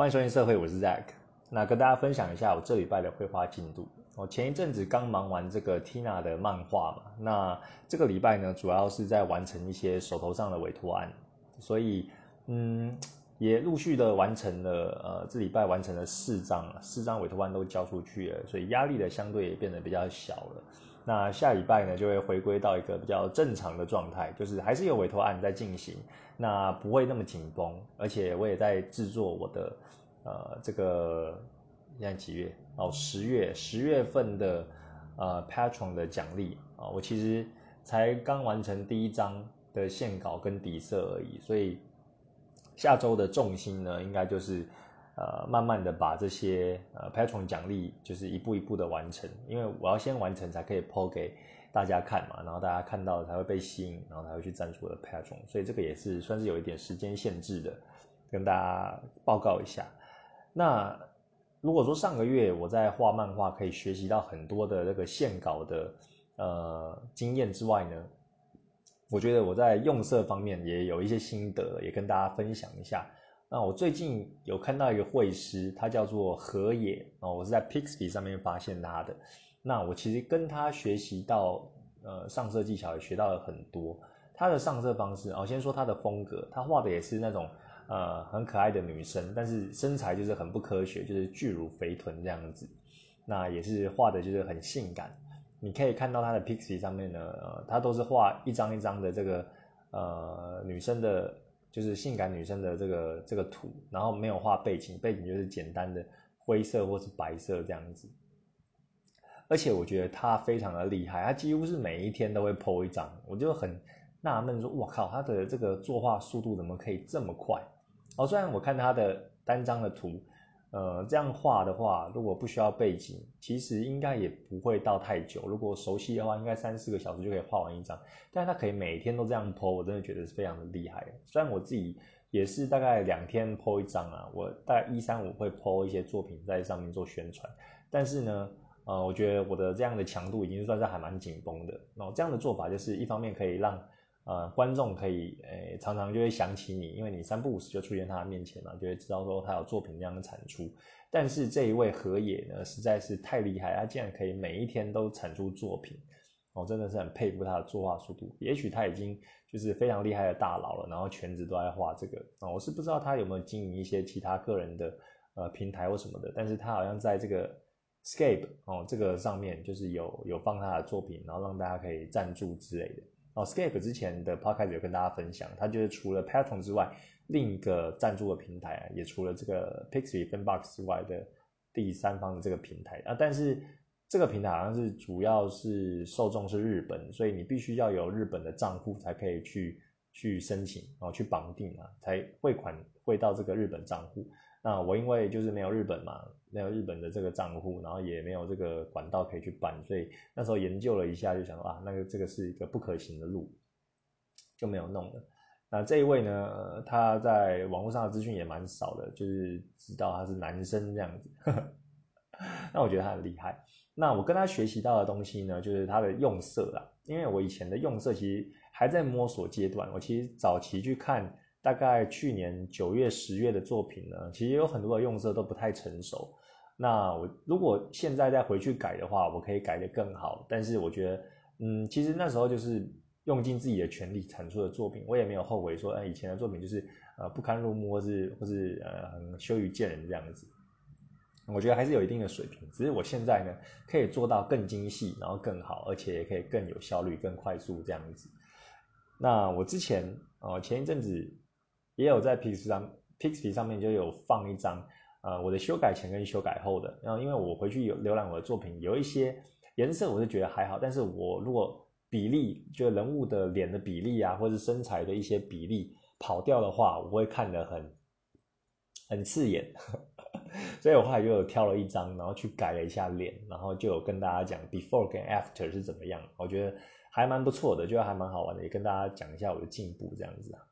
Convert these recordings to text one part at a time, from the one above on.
欢迎收听社会，我是 Zack。那跟大家分享一下我这礼拜的绘画进度。我前一阵子刚忙完这个 Tina 的漫画嘛，那这个礼拜呢，主要是在完成一些手头上的委托案，所以嗯，也陆续的完成了。呃，这礼拜完成了四张，四张委托案都交出去了，所以压力的相对也变得比较小了。那下礼拜呢，就会回归到一个比较正常的状态，就是还是有委托案在进行，那不会那么紧绷，而且我也在制作我的呃这个现在几月哦，十月十月份的呃 Patron 的奖励啊，我其实才刚完成第一章的线稿跟底色而已，所以下周的重心呢，应该就是。呃，慢慢的把这些呃 Patron 奖励，就是一步一步的完成，因为我要先完成才可以抛给大家看嘛，然后大家看到才会被吸引，然后才会去赞助我的 Patron，所以这个也是算是有一点时间限制的，跟大家报告一下。那如果说上个月我在画漫画可以学习到很多的那个线稿的呃经验之外呢，我觉得我在用色方面也有一些心得，也跟大家分享一下。那我最近有看到一个绘师，他叫做河野哦，我是在 Pixby 上面发现他的。那我其实跟他学习到呃上色技巧，也学到了很多。他的上色方式，哦，先说他的风格，他画的也是那种呃很可爱的女生，但是身材就是很不科学，就是巨乳肥臀这样子。那也是画的就是很性感。你可以看到他的 Pixby 上面呢，他都是画一张一张的这个呃女生的。就是性感女生的这个这个图，然后没有画背景，背景就是简单的灰色或是白色这样子。而且我觉得他非常的厉害，他几乎是每一天都会 po 一张，我就很纳闷说，我靠，他的这个作画速度怎么可以这么快？哦，虽然我看他的单张的图。呃，这样画的话，如果不需要背景，其实应该也不会到太久。如果熟悉的话，应该三四个小时就可以画完一张。但是他可以每天都这样剖我真的觉得是非常的厉害。虽然我自己也是大概两天剖一张啊，我大概一三五会剖一些作品在上面做宣传。但是呢，呃，我觉得我的这样的强度已经算是还蛮紧绷的。那这样的做法就是一方面可以让。呃，观众可以诶，常常就会想起你，因为你三不五时就出现他的面前嘛，就会知道说他有作品这样的产出。但是这一位河野呢，实在是太厉害，他竟然可以每一天都产出作品，我真的是很佩服他的作画速度。也许他已经就是非常厉害的大佬了，然后全职都在画这个啊。我是不知道他有没有经营一些其他个人的呃平台或什么的，但是他好像在这个 Scape 哦这个上面就是有有放他的作品，然后让大家可以赞助之类的。哦，Scape 之前的 podcast 有跟大家分享，它就是除了 Patron 之外，另一个赞助的平台啊，也除了这个 Pixie Fanbox 之外的第三方的这个平台啊。但是这个平台好像是主要是受众是日本，所以你必须要有日本的账户才可以去去申请，然后去绑定啊，才汇款汇到这个日本账户。那我因为就是没有日本嘛，没有日本的这个账户，然后也没有这个管道可以去办，所以那时候研究了一下，就想说啊，那个这个是一个不可行的路，就没有弄了。那这一位呢，他在网络上的资讯也蛮少的，就是知道他是男生这样子。那我觉得他很厉害。那我跟他学习到的东西呢，就是他的用色啦，因为我以前的用色其实还在摸索阶段，我其实早期去看。大概去年九月、十月的作品呢，其实有很多的用色都不太成熟。那我如果现在再回去改的话，我可以改得更好。但是我觉得，嗯，其实那时候就是用尽自己的全力产出的作品，我也没有后悔说，哎，以前的作品就是呃不堪入目，或是或是呃羞于见人这样子。我觉得还是有一定的水平，只是我现在呢可以做到更精细，然后更好，而且也可以更有效率、更快速这样子。那我之前哦前一阵子。也有在 Pix 上，Pixie 上面就有放一张，呃，我的修改前跟修改后的。然后因为我回去有浏览我的作品，有一些颜色我是觉得还好，但是我如果比例，就人物的脸的比例啊，或者身材的一些比例跑掉的话，我会看得很 很刺眼。所以我后来就有挑了一张，然后去改了一下脸，然后就有跟大家讲 before 跟 after 是怎么样，我觉得还蛮不错的，就还蛮好玩的，也跟大家讲一下我的进步这样子啊。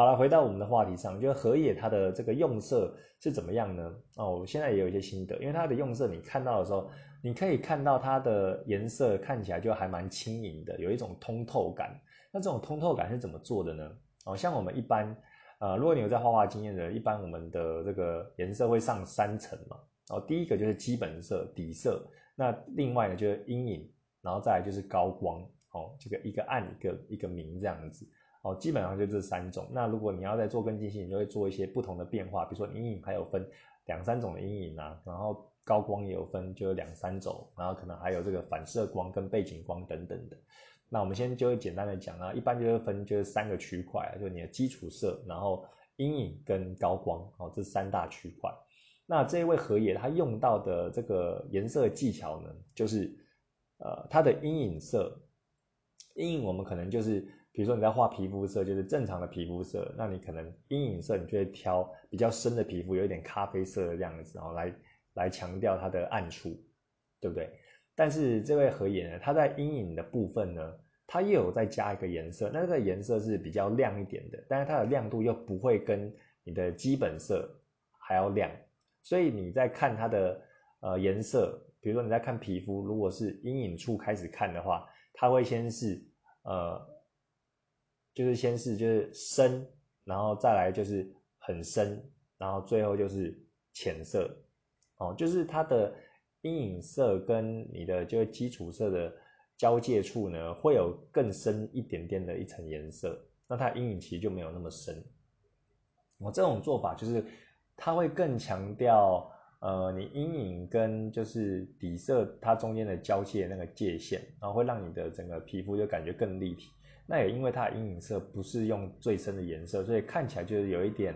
好了，回到我们的话题上，就是河野它的这个用色是怎么样呢？哦，我现在也有一些心得，因为它的用色你看到的时候，你可以看到它的颜色看起来就还蛮轻盈的，有一种通透感。那这种通透感是怎么做的呢？哦，像我们一般呃，如果你有在画画经验的，一般我们的这个颜色会上三层嘛。然后第一个就是基本色底色，那另外呢就是阴影，然后再来就是高光，哦，这个一个暗一个一个明这样子，哦，基本上就这三种。那如果你要再做跟进性，你就会做一些不同的变化，比如说阴影还有分两三种的阴影啊，然后高光也有分就有两三种，然后可能还有这个反射光跟背景光等等的。那我们先就会简单的讲啊，一般就会分就是三个区块，就是你的基础色，然后阴影跟高光哦，这三大区块。那这一位河野他用到的这个颜色技巧呢，就是呃它的阴影色，阴影我们可能就是比如说你在画皮肤色，就是正常的皮肤色，那你可能阴影色你就会挑比较深的皮肤，有一点咖啡色的样子，然后来来强调它的暗处，对不对？但是这位河野呢，他在阴影的部分呢，他又有再加一个颜色，那这个颜色是比较亮一点的，但是它的亮度又不会跟你的基本色还要亮，所以你在看它的呃颜色，比如说你在看皮肤，如果是阴影处开始看的话，它会先是呃，就是先是就是深，然后再来就是很深，然后最后就是浅色，哦，就是它的。阴影色跟你的就是基础色的交界处呢，会有更深一点点的一层颜色，那它阴影其实就没有那么深。我这种做法就是它会更强调，呃，你阴影跟就是底色它中间的交界那个界限，然后会让你的整个皮肤就感觉更立体。那也因为它的阴影色不是用最深的颜色，所以看起来就是有一点，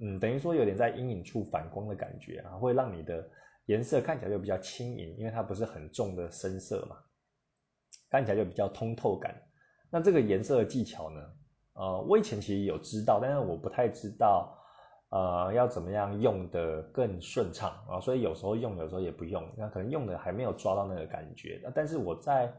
嗯，等于说有点在阴影处反光的感觉啊，会让你的。颜色看起来就比较轻盈，因为它不是很重的深色嘛，看起来就比较通透感。那这个颜色的技巧呢？呃，我以前其实有知道，但是我不太知道，呃，要怎么样用的更顺畅啊，所以有时候用，有时候也不用，那可能用的还没有抓到那个感觉。那但是我在。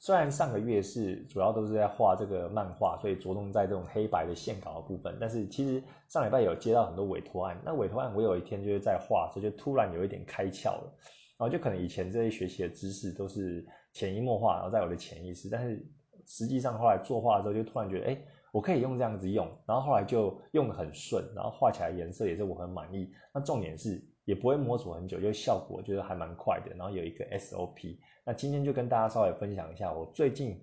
虽然上个月是主要都是在画这个漫画，所以着重在这种黑白的线稿的部分。但是其实上礼拜有接到很多委托案，那委托案我有一天就是在画，所以就突然有一点开窍了。然后就可能以前这些学习的知识都是潜移默化，然后在我的潜意识。但是实际上后来作画的时候，就突然觉得，哎，我可以用这样子用。然后后来就用的很顺，然后画起来颜色也是我很满意。那重点是也不会摸索很久，就效果觉得还蛮快的。然后有一个 SOP。那今天就跟大家稍微分享一下我最近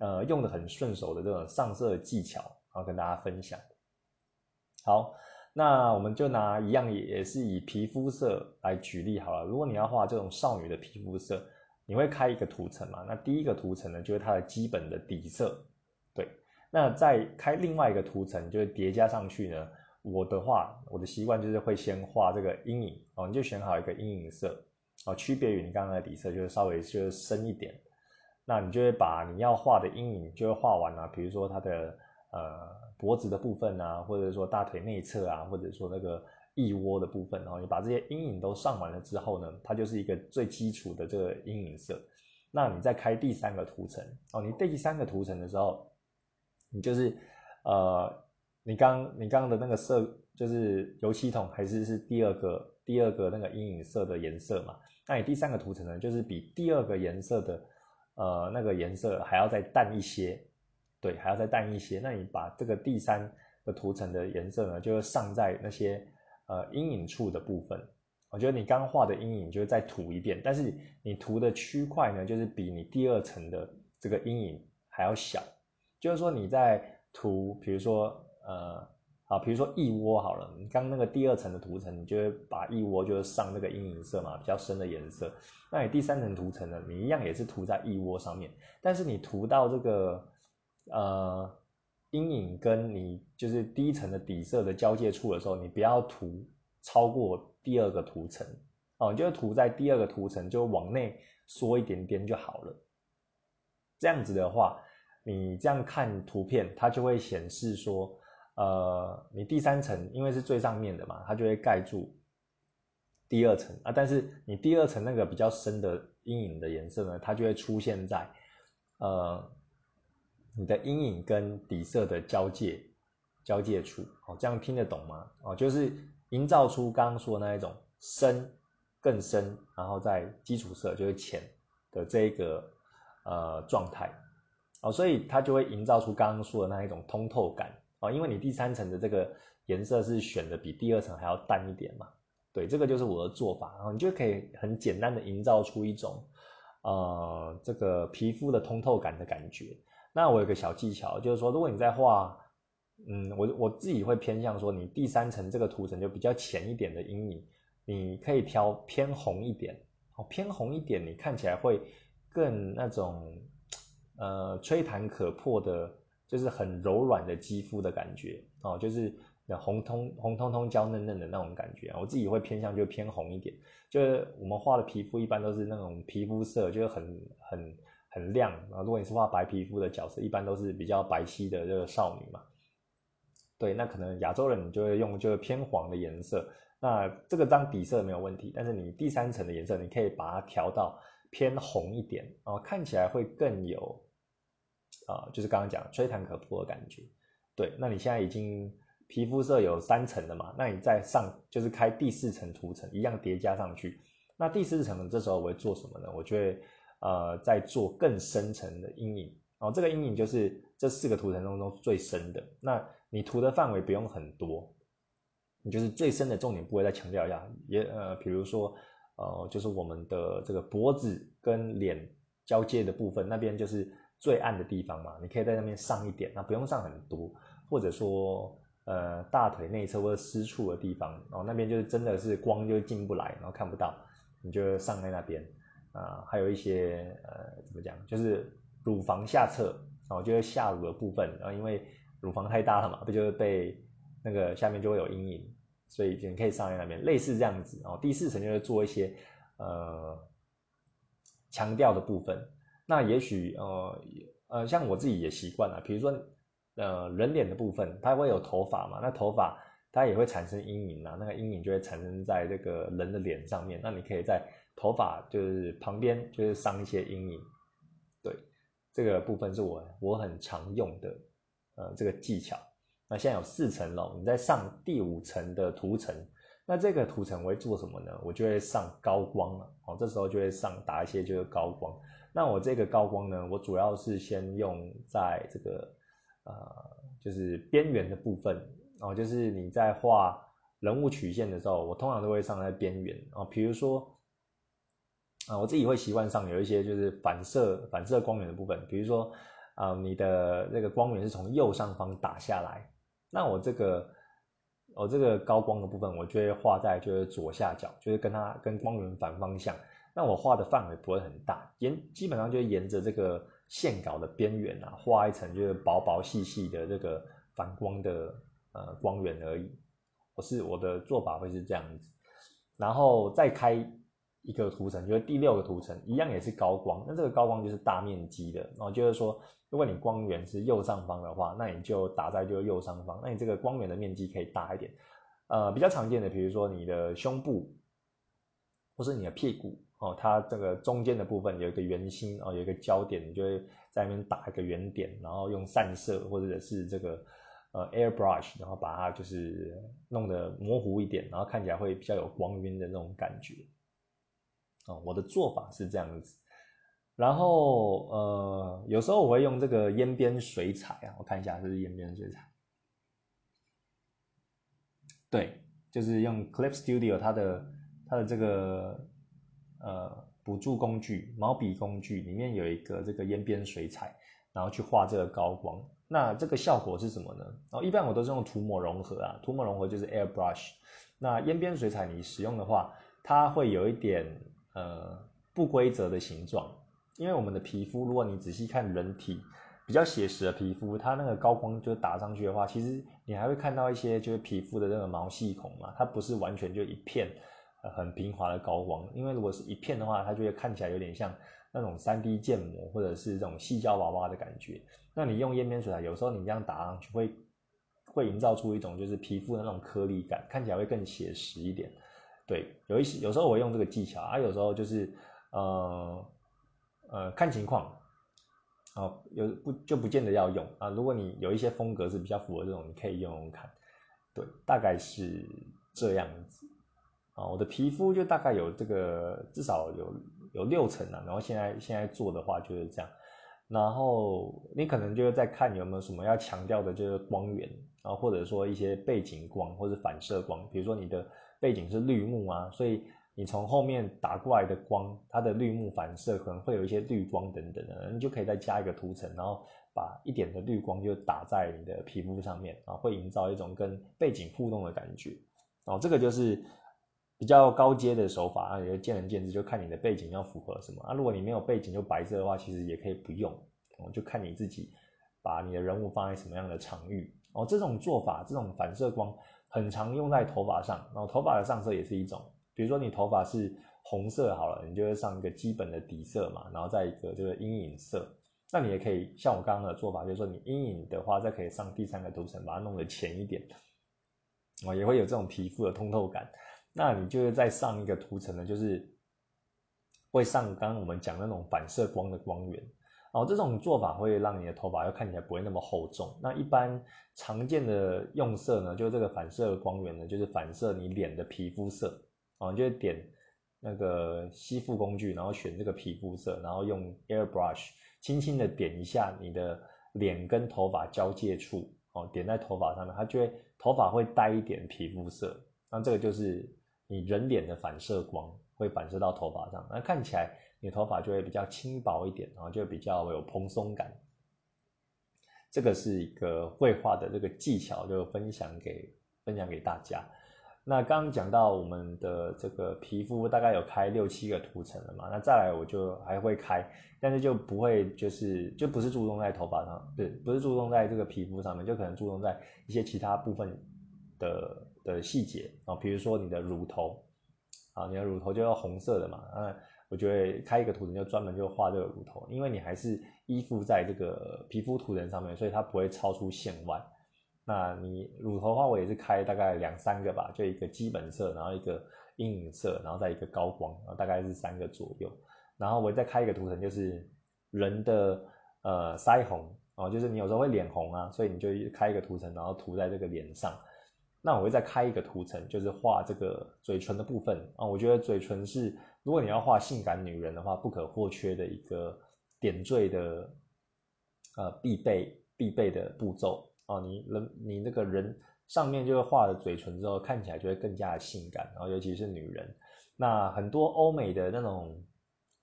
呃用的很顺手的这种上色技巧，然后跟大家分享。好，那我们就拿一样也是以皮肤色来举例好了。如果你要画这种少女的皮肤色，你会开一个图层嘛？那第一个图层呢，就是它的基本的底色。对，那再开另外一个图层，就是叠加上去呢。我的话，我的习惯就是会先画这个阴影哦，你就选好一个阴影色。哦，区别于你刚刚的底色，就是稍微就是深一点，那你就会把你要画的阴影就会画完了。比如说它的呃脖子的部分啊，或者说大腿内侧啊，或者说那个腋窝的部分，然后你把这些阴影都上完了之后呢，它就是一个最基础的这个阴影色。那你再开第三个图层哦，你第三个图层的时候，你就是呃，你刚你刚刚的那个色就是油漆桶还是是第二个。第二个那个阴影色的颜色嘛，那你第三个图层呢，就是比第二个颜色的呃那个颜色还要再淡一些，对，还要再淡一些。那你把这个第三个图层的颜色呢，就是上在那些呃阴影处的部分。我觉得你刚画的阴影就是再涂一遍，但是你涂的区块呢，就是比你第二层的这个阴影还要小。就是说你在涂，比如说呃。啊，比如说一窝好了，你刚那个第二层的涂层，你就会把一窝就是上那个阴影色嘛，比较深的颜色。那你第三层涂层呢，你一样也是涂在一窝上面，但是你涂到这个呃阴影跟你就是第一层的底色的交界处的时候，你不要涂超过第二个涂层哦，你就涂在第二个涂层就往内缩一点点就好了。这样子的话，你这样看图片，它就会显示说。呃，你第三层因为是最上面的嘛，它就会盖住第二层啊。但是你第二层那个比较深的阴影的颜色呢，它就会出现在呃你的阴影跟底色的交界交界处。哦，这样听得懂吗？哦，就是营造出刚刚说的那一种深更深，然后在基础色就是浅的这个呃状态。哦，所以它就会营造出刚刚说的那一种通透感。因为你第三层的这个颜色是选的比第二层还要淡一点嘛。对，这个就是我的做法，然后你就可以很简单的营造出一种，呃，这个皮肤的通透感的感觉。那我有个小技巧，就是说，如果你在画，嗯，我我自己会偏向说，你第三层这个涂层就比较浅一点的阴影，你可以挑偏红一点，哦，偏红一点，你看起来会更那种，呃，吹弹可破的，就是很柔软的肌肤的感觉，哦，就是。红通红通通娇嫩嫩的那种感觉，我自己会偏向就偏红一点。就是我们画的皮肤一般都是那种皮肤色，就是很很很亮啊。如果你是画白皮肤的角色，一般都是比较白皙的这个少女嘛。对，那可能亚洲人你就会用就是偏黄的颜色。那这个当底色没有问题，但是你第三层的颜色你可以把它调到偏红一点哦，看起来会更有啊，就是刚刚讲吹弹可破的感觉。对，那你现在已经。皮肤色有三层了嘛，那你再上就是开第四层涂层，一样叠加上去。那第四层这时候我会做什么呢？我就会呃再做更深层的阴影哦。这个阴影就是这四个涂层当中最深的。那你涂的范围不用很多，你就是最深的重点部位再强调一下。也呃，比如说呃，就是我们的这个脖子跟脸交界的部分，那边就是最暗的地方嘛。你可以在那边上一点，那不用上很多，或者说。呃，大腿内侧或者私处的地方，然后那边就是真的是光就进不来，然后看不到，你就上在那边啊。还有一些呃，怎么讲，就是乳房下侧，然后就是下乳的部分，然后因为乳房太大了嘛，不就会被那个下面就会有阴影，所以就你可以上在那边，类似这样子。然后第四层就是做一些呃强调的部分。那也许呃呃，像我自己也习惯了，比如说。呃，人脸的部分，它会有头发嘛？那头发它也会产生阴影啊，那个阴影就会产生在这个人的脸上面。那你可以在头发就是旁边就是上一些阴影，对，这个部分是我我很常用的呃这个技巧。那现在有四层了，你在上第五层的涂层，那这个涂层我会做什么呢？我就会上高光了，哦，这时候就会上打一些就是高光。那我这个高光呢，我主要是先用在这个。呃，就是边缘的部分哦，就是你在画人物曲线的时候，我通常都会上在边缘哦。比如说，啊，我自己会习惯上有一些就是反射反射光源的部分，比如说，啊，你的那个光源是从右上方打下来，那我这个我这个高光的部分，我就会画在就是左下角，就是跟它跟光源反方向。那我画的范围不会很大，沿基本上就沿着这个。线稿的边缘啊，画一层就是薄薄细细的这个反光的呃光源而已。我是我的做法会是这样子，然后再开一个图层，就是第六个图层，一样也是高光。那这个高光就是大面积的，然后就是说，如果你光源是右上方的话，那你就打在就右上方，那你这个光源的面积可以大一点。呃，比较常见的，比如说你的胸部，或是你的屁股。哦，它这个中间的部分有一个圆心哦，有一个焦点，你就会在那边打一个圆点，然后用散射或者是这个呃 airbrush，然后把它就是弄得模糊一点，然后看起来会比较有光晕的那种感觉。哦，我的做法是这样子，然后呃，有时候我会用这个烟边水彩啊，我看一下这是烟边水彩，对，就是用 Clip Studio 它的它的这个。呃，补助工具毛笔工具里面有一个这个烟边水彩，然后去画这个高光。那这个效果是什么呢？哦，一般我都是用涂抹融合啊，涂抹融合就是 airbrush。那烟边水彩你使用的话，它会有一点呃不规则的形状，因为我们的皮肤，如果你仔细看人体比较写实的皮肤，它那个高光就打上去的话，其实你还会看到一些就是皮肤的那个毛细孔嘛，它不是完全就一片。很平滑的高光，因为如果是一片的话，它就会看起来有点像那种三 D 建模或者是这种细胶娃娃的感觉。那你用烟边水彩，有时候你这样打上去，会会营造出一种就是皮肤的那种颗粒感，看起来会更写实一点。对，有一些有时候我用这个技巧啊，有时候就是呃呃看情况，哦有不就不见得要用啊。如果你有一些风格是比较符合这种，你可以用用看。对，大概是这样子。啊，我的皮肤就大概有这个，至少有有六层啊。然后现在现在做的话就是这样，然后你可能就是在看有没有什么要强调的，就是光源啊，或者说一些背景光或者反射光，比如说你的背景是绿幕啊，所以你从后面打过来的光，它的绿幕反射可能会有一些绿光等等的，你就可以再加一个涂层，然后把一点的绿光就打在你的皮肤上面啊，会营造一种跟背景互动的感觉。哦，这个就是比较高阶的手法啊，也见仁见智，就看你的背景要符合什么啊。如果你没有背景就白色的话，其实也可以不用，哦，就看你自己把你的人物放在什么样的场域。哦，这种做法，这种反射光很常用在头发上，然后头发的上色也是一种，比如说你头发是红色好了，你就会上一个基本的底色嘛，然后再一个这个阴影色。那你也可以像我刚刚的做法，就是说你阴影的话，再可以上第三个涂层，把它弄得浅一点，哦，也会有这种皮肤的通透感。那你就是在上一个涂层呢，就是会上刚刚我们讲那种反射光的光源。哦，这种做法会让你的头发要看起来不会那么厚重。那一般常见的用色呢，就这个反射光源呢，就是反射你脸的皮肤色。哦，就点那个吸附工具，然后选这个皮肤色，然后用 airbrush 轻轻的点一下你的脸跟头发交界处。哦，点在头发上面，它就会头发会带一点皮肤色。那这个就是你人脸的反射光会反射到头发上，那看起来。你头发就会比较轻薄一点，然后就比较有蓬松感。这个是一个绘画的这个技巧，就分享给分享给大家。那刚刚讲到我们的这个皮肤大概有开六七个涂层了嘛，那再来我就还会开，但是就不会就是就不是注重在头发上，对，不是注重在这个皮肤上面，就可能注重在一些其他部分的的细节啊，比如说你的乳头啊，你的乳头就要红色的嘛，那。我就会开一个图层，就专门就画这个乳头，因为你还是依附在这个皮肤图层上面，所以它不会超出线外。那你乳头的话，我也是开大概两三个吧，就一个基本色，然后一个阴影色，然后再一个高光，然后大概是三个左右。然后我再开一个图层，就是人的呃腮红哦，就是你有时候会脸红啊，所以你就开一个图层，然后涂在这个脸上。那我会再开一个图层，就是画这个嘴唇的部分啊。我觉得嘴唇是。如果你要画性感女人的话，不可或缺的一个点缀的，呃，必备必备的步骤哦。你人你那个人上面就会画了嘴唇之后，看起来就会更加的性感。然后尤其是女人，那很多欧美的那种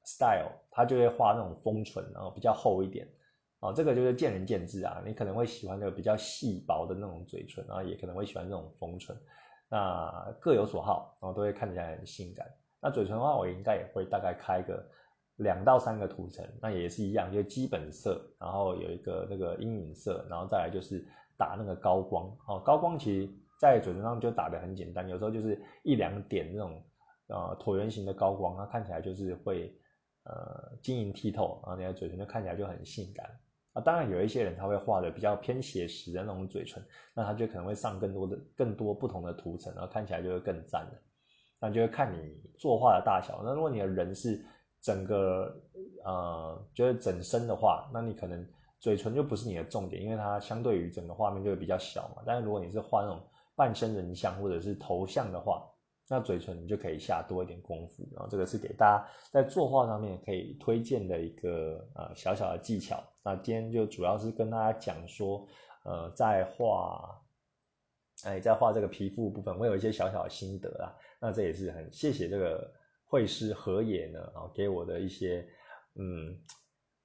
style，它就会画那种丰唇，然后比较厚一点。哦，这个就是见仁见智啊。你可能会喜欢那个比较细薄的那种嘴唇，然后也可能会喜欢这种丰唇。那各有所好，然后都会看起来很性感。那嘴唇的话，我应该也会大概开个两到三个涂层，那也是一样，就基本色，然后有一个那个阴影色，然后再来就是打那个高光。哦，高光其实在嘴唇上就打的很简单，有时候就是一两点那种呃椭圆形的高光，它看起来就是会呃晶莹剔透，然后你的嘴唇就看起来就很性感。啊，当然有一些人他会画的比较偏写实的那种嘴唇，那他就可能会上更多的更多不同的涂层，然后看起来就会更赞了。那就会看你作画的大小。那如果你的人是整个呃，就是整身的话，那你可能嘴唇就不是你的重点，因为它相对于整个画面就会比较小嘛。但是如果你是画那种半身人像或者是头像的话，那嘴唇你就可以下多一点功夫。然后这个是给大家在作画上面可以推荐的一个呃小小的技巧。那今天就主要是跟大家讲说，呃，在画。哎，在画这个皮肤部分，我有一些小小的心得啊。那这也是很谢谢这个绘师何野呢，啊，给我的一些嗯，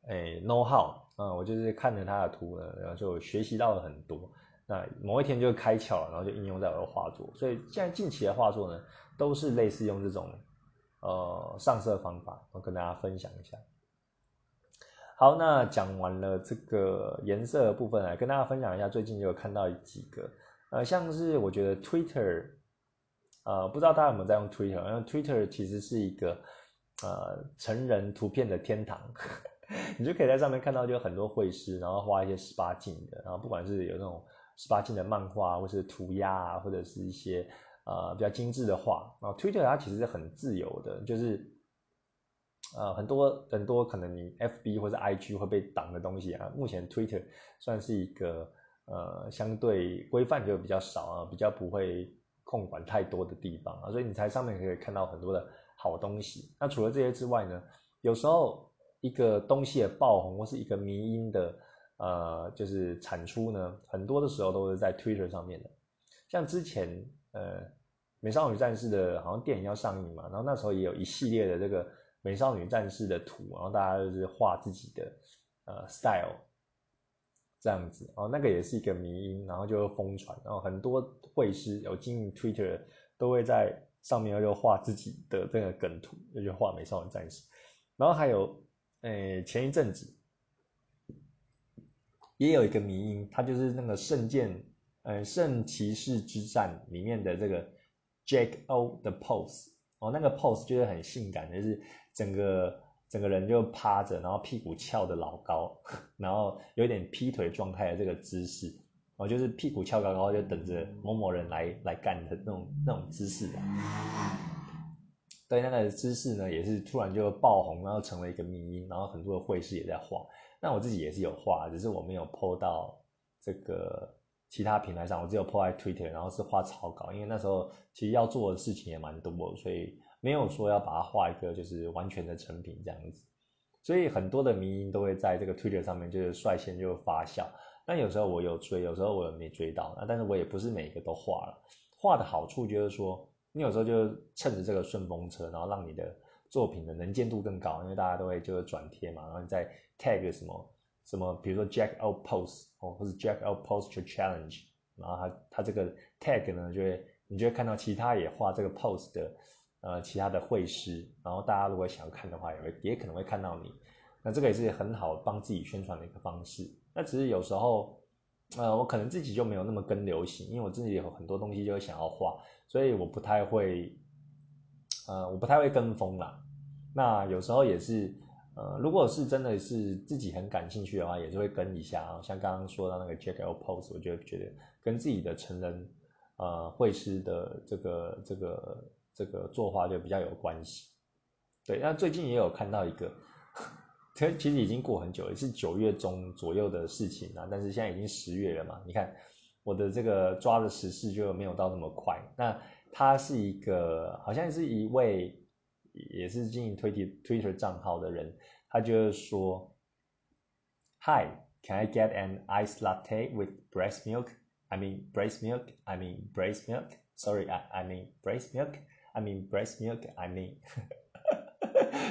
哎，know how 啊，我就是看着他的图呢，然后就学习到了很多。那某一天就开窍了，然后就应用在我的画作。所以现在近期的画作呢，都是类似用这种呃上色方法，我跟大家分享一下。好，那讲完了这个颜色的部分，来跟大家分享一下，最近就有看到几个。呃，像是我觉得 Twitter，呃，不知道大家有没有在用 Twitter？因为 Twitter 其实是一个呃成人图片的天堂，你就可以在上面看到就很多绘师，然后画一些十八禁的，然后不管是有那种十八禁的漫画，或是涂鸦啊，或者是一些呃比较精致的画。然后 Twitter 它其实是很自由的，就是呃很多很多可能你 FB 或者 IG 会被挡的东西啊，目前 Twitter 算是一个。呃，相对规范就比较少啊，比较不会控管太多的地方啊，所以你在上面可以看到很多的好东西。那除了这些之外呢，有时候一个东西的爆红或是一个迷因的呃，就是产出呢，很多的时候都是在 Twitter 上面的。像之前呃，美少女战士的好像电影要上映嘛，然后那时候也有一系列的这个美少女战士的图，然后大家就是画自己的呃 style 这样子，哦，那个也是一个迷因，然后就疯传，然后很多绘师有经营 Twitter 都会在上面又画自己的这个梗图，就画美少女战士，然后还有诶前一阵子。也有一个迷因，它就是那个圣剑，呃，圣骑士之战里面的这个 Jack O 的 pose 哦，那个 pose 就是很性感，就是整个整个人就趴着，然后屁股翘的老高，然后有点劈腿状态的这个姿势，哦，就是屁股翘高高，就等着某某人来来干的那种那种姿势的。对，那个姿势呢，也是突然就爆红，然后成为一个迷因，然后很多的会师也在画。那我自己也是有画，只是我没有 po 到这个其他平台上，我只有 po 在 Twitter，然后是画草稿，因为那时候其实要做的事情也蛮多，所以没有说要把它画一个就是完全的成品这样子。所以很多的迷音都会在这个 Twitter 上面就是率先就发酵。那有时候我有追，有时候我没追到，那但是我也不是每一个都画了。画的好处就是说，你有时候就趁着这个顺风车，然后让你的作品的能见度更高，因为大家都会就是转贴嘛，然后你在 tag 什么什么，比如说 Jack Out Post 哦，或者 Jack Out Posture Challenge，然后他他这个 tag 呢，就会你就会看到其他也画这个 post 的呃其他的绘师，然后大家如果想要看的话，也会也可能会看到你。那这个也是很好帮自己宣传的一个方式。那只是有时候呃我可能自己就没有那么跟流行，因为我自己有很多东西就会想要画，所以我不太会呃我不太会跟风啦。那有时候也是。呃，如果是真的是自己很感兴趣的话，也是会跟一下啊。像刚刚说到那个 Jack L Post，我就觉得跟自己的成人呃会师的这个这个这个作画就比较有关系。对，那最近也有看到一个，其实其实已经过很久，也是九月中左右的事情啊。但是现在已经十月了嘛，你看我的这个抓的时事就没有到那么快。那他是一个，好像是一位。也是经营推特 Twitter 账号的人，他就是说，Hi，can I get an iced latte with breast milk? I mean breast milk. I mean breast milk. Sorry, I I mean breast milk. I mean breast milk. I mean，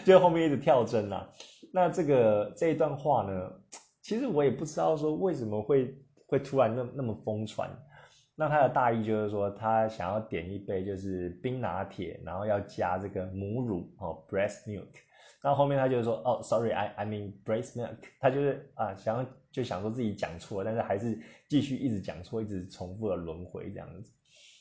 就后面一直跳针啊。那这个这一段话呢，其实我也不知道说为什么会会突然那那么疯传。那他的大意就是说，他想要点一杯就是冰拿铁，然后要加这个母乳哦，breast milk。那后面他就是说，哦，sorry，I I mean breast milk。他就是啊，想要就想说自己讲错，但是还是继续一直讲错，一直重复的轮回这样子。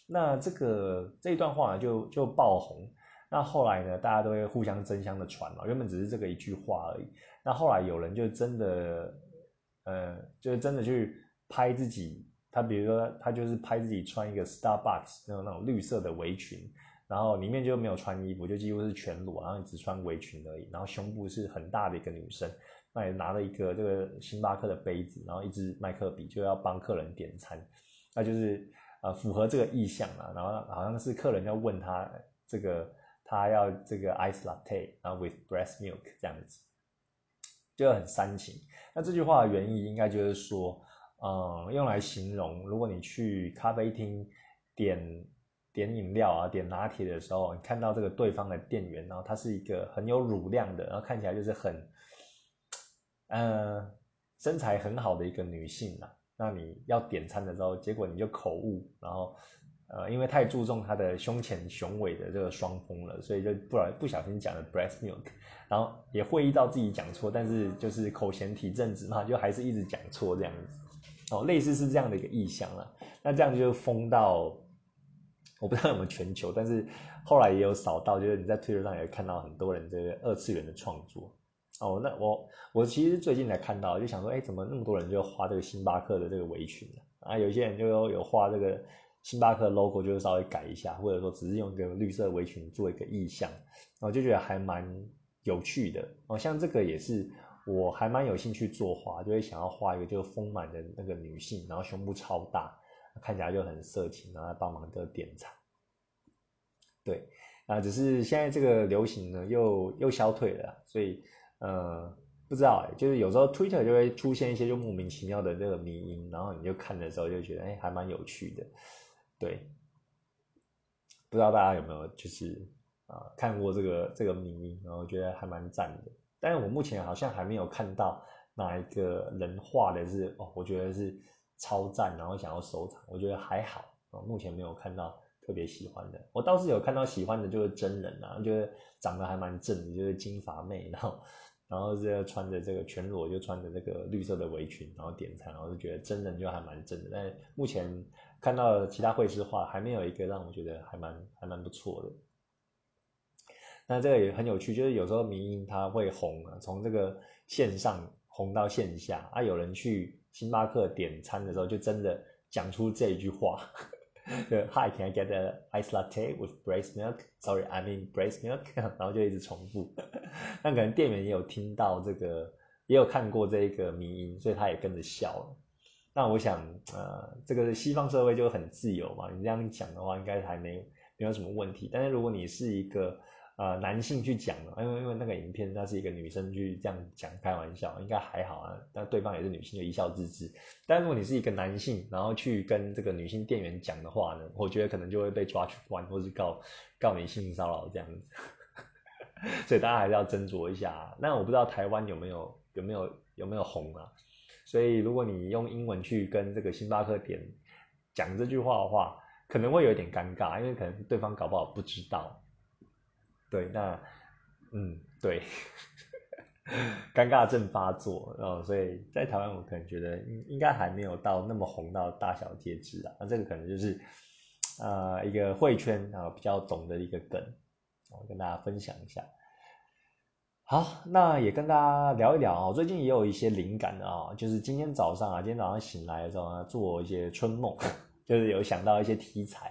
那这个这一段话，就就爆红。那后来呢，大家都会互相争相的传嘛，原本只是这个一句话而已。那后来有人就真的，呃，就是真的去拍自己。他比如说，他就是拍自己穿一个 Starbucks 那种那种绿色的围裙，然后里面就没有穿衣服，就几乎是全裸，然后只穿围裙而已，然后胸部是很大的一个女生，那也拿了一个这个星巴克的杯子，然后一支麦克笔，就要帮客人点餐，那就是呃符合这个意向啊，然后好像是客人要问他这个他要这个 ice latte，然后 with breast milk 这样子，就很煽情。那这句话的原意应该就是说。嗯，用来形容，如果你去咖啡厅点点饮料啊，点拿铁的时候，你看到这个对方的店员，然后他是一个很有乳量的，然后看起来就是很，嗯，身材很好的一个女性啊。那你要点餐的时候，结果你就口误，然后呃，因为太注重她的胸前雄伟的这个双峰了，所以就不然不小心讲了 breast milk，然后也会意到自己讲错，但是就是口嫌体正直嘛，就还是一直讲错这样子。哦，类似是这样的一个意向了，那这样就封到，我不知道有没有全球，但是后来也有扫到，就是你在推特上也看到很多人这个二次元的创作。哦，那我我其实最近才看到，就想说，哎，怎么那么多人就画这个星巴克的这个围裙呢？啊，有些人就有有画这个星巴克 logo，就是稍微改一下，或者说只是用一个绿色围裙做一个意象，我就觉得还蛮有趣的。哦，像这个也是。我还蛮有兴趣作画，就会想要画一个就丰满的那个女性，然后胸部超大，看起来就很色情，然后帮忙的点餐。对，啊，只是现在这个流行呢又又消退了，所以呃，不知道哎，就是有时候 Twitter 就会出现一些就莫名其妙的这个迷音，然后你就看的时候就觉得哎还蛮有趣的，对，不知道大家有没有就是啊看过这个这个迷音，然后觉得还蛮赞的，但是我目前好像还没有看到哪一个人画的是哦，我觉得是超赞，然后想要收藏，我觉得还好啊，目前没有看到特别喜欢的，我倒是有看到喜欢的就是真人啊，就是长得还蛮正的，就是金发妹，然后。然后是穿着这个全裸，就穿着这个绿色的围裙，然后点餐，然后就觉得真人就还蛮正的。但目前看到其他绘师画，还没有一个让我觉得还蛮还蛮不错的。那这个也很有趣，就是有时候民音它会红啊，从这个线上红到线下啊。有人去星巴克点餐的时候，就真的讲出这一句话。Hi, can I get an ice latte with breast milk? Sorry, I mean breast milk. 然后就一直重复。那可能店员也有听到这个，也有看过这一个迷音，所以他也跟着笑了。那我想，呃，这个西方社会就很自由嘛，你这样讲的话，应该还没没有什么问题。但是如果你是一个呃，男性去讲的，因为因为那个影片那是一个女生去这样讲开玩笑，应该还好啊。但对方也是女性，就一笑置之。但如果你是一个男性，然后去跟这个女性店员讲的话呢，我觉得可能就会被抓去关，或是告告你性骚扰这样子。所以大家还是要斟酌一下。那我不知道台湾有没有有没有有没有红啊？所以如果你用英文去跟这个星巴克点讲这句话的话，可能会有点尴尬，因为可能对方搞不好不知道。对，那，嗯，对，尴尬症发作，哦，所以在台湾我可能觉得应应该还没有到那么红到大小皆知啊，那这个可能就是，呃，一个会圈啊比较懂的一个梗，我跟大家分享一下。好，那也跟大家聊一聊啊，最近也有一些灵感的啊，就是今天早上啊，今天早上醒来的时候呢，做一些春梦，就是有想到一些题材。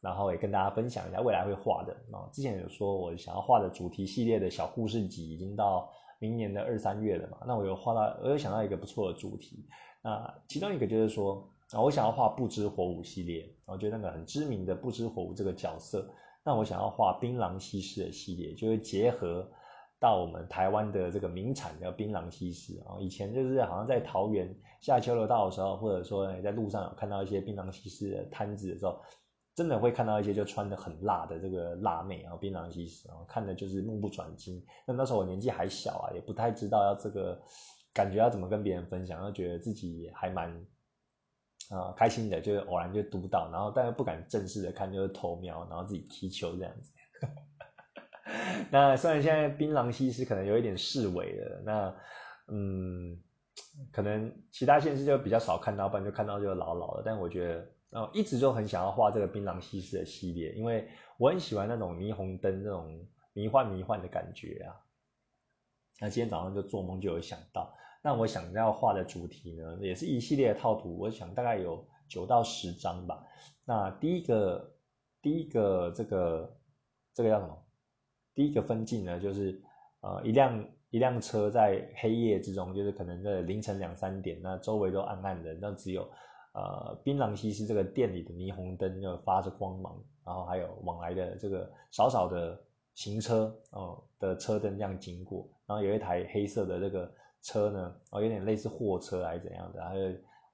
然后也跟大家分享一下未来会画的啊，之前有说我想要画的主题系列的小故事集已经到明年的二三月了嘛，那我有画到，我有想到一个不错的主题，那其中一个就是说啊，我想要画不知火舞系列，我觉得那个很知名的不知火舞这个角色，那我想要画槟榔西施的系列，就是结合到我们台湾的这个名产叫槟榔西施啊，以前就是好像在桃园下秋楼道的时候，或者说在路上有看到一些槟榔西施的摊子的时候。真的会看到一些就穿的很辣的这个辣妹，然后槟榔西施，然后看的就是目不转睛。那那时候我年纪还小啊，也不太知道要这个感觉要怎么跟别人分享，然后觉得自己还蛮啊开心的，就是偶然就读到，然后但是不敢正式的看，就是偷瞄，然后自己踢球这样子。那虽然现在槟榔西施可能有一点示威了，那嗯，可能其他县市就比较少看到，不然就看到就老老了，但我觉得。然后一直就很想要画这个槟榔西施的系列，因为我很喜欢那种霓虹灯那种迷幻迷幻的感觉啊。那今天早上就做梦就有想到，那我想要画的主题呢，也是一系列的套图，我想大概有九到十张吧。那第一个第一个这个这个叫什么？第一个分镜呢，就是呃一辆一辆车在黑夜之中，就是可能在凌晨两三点，那周围都暗暗的，那只有。呃，槟榔西施这个店里的霓虹灯就发着光芒，然后还有往来的这个少少的行车哦的车灯这样经过，然后有一台黑色的这个车呢，哦有点类似货车还是怎样的，它就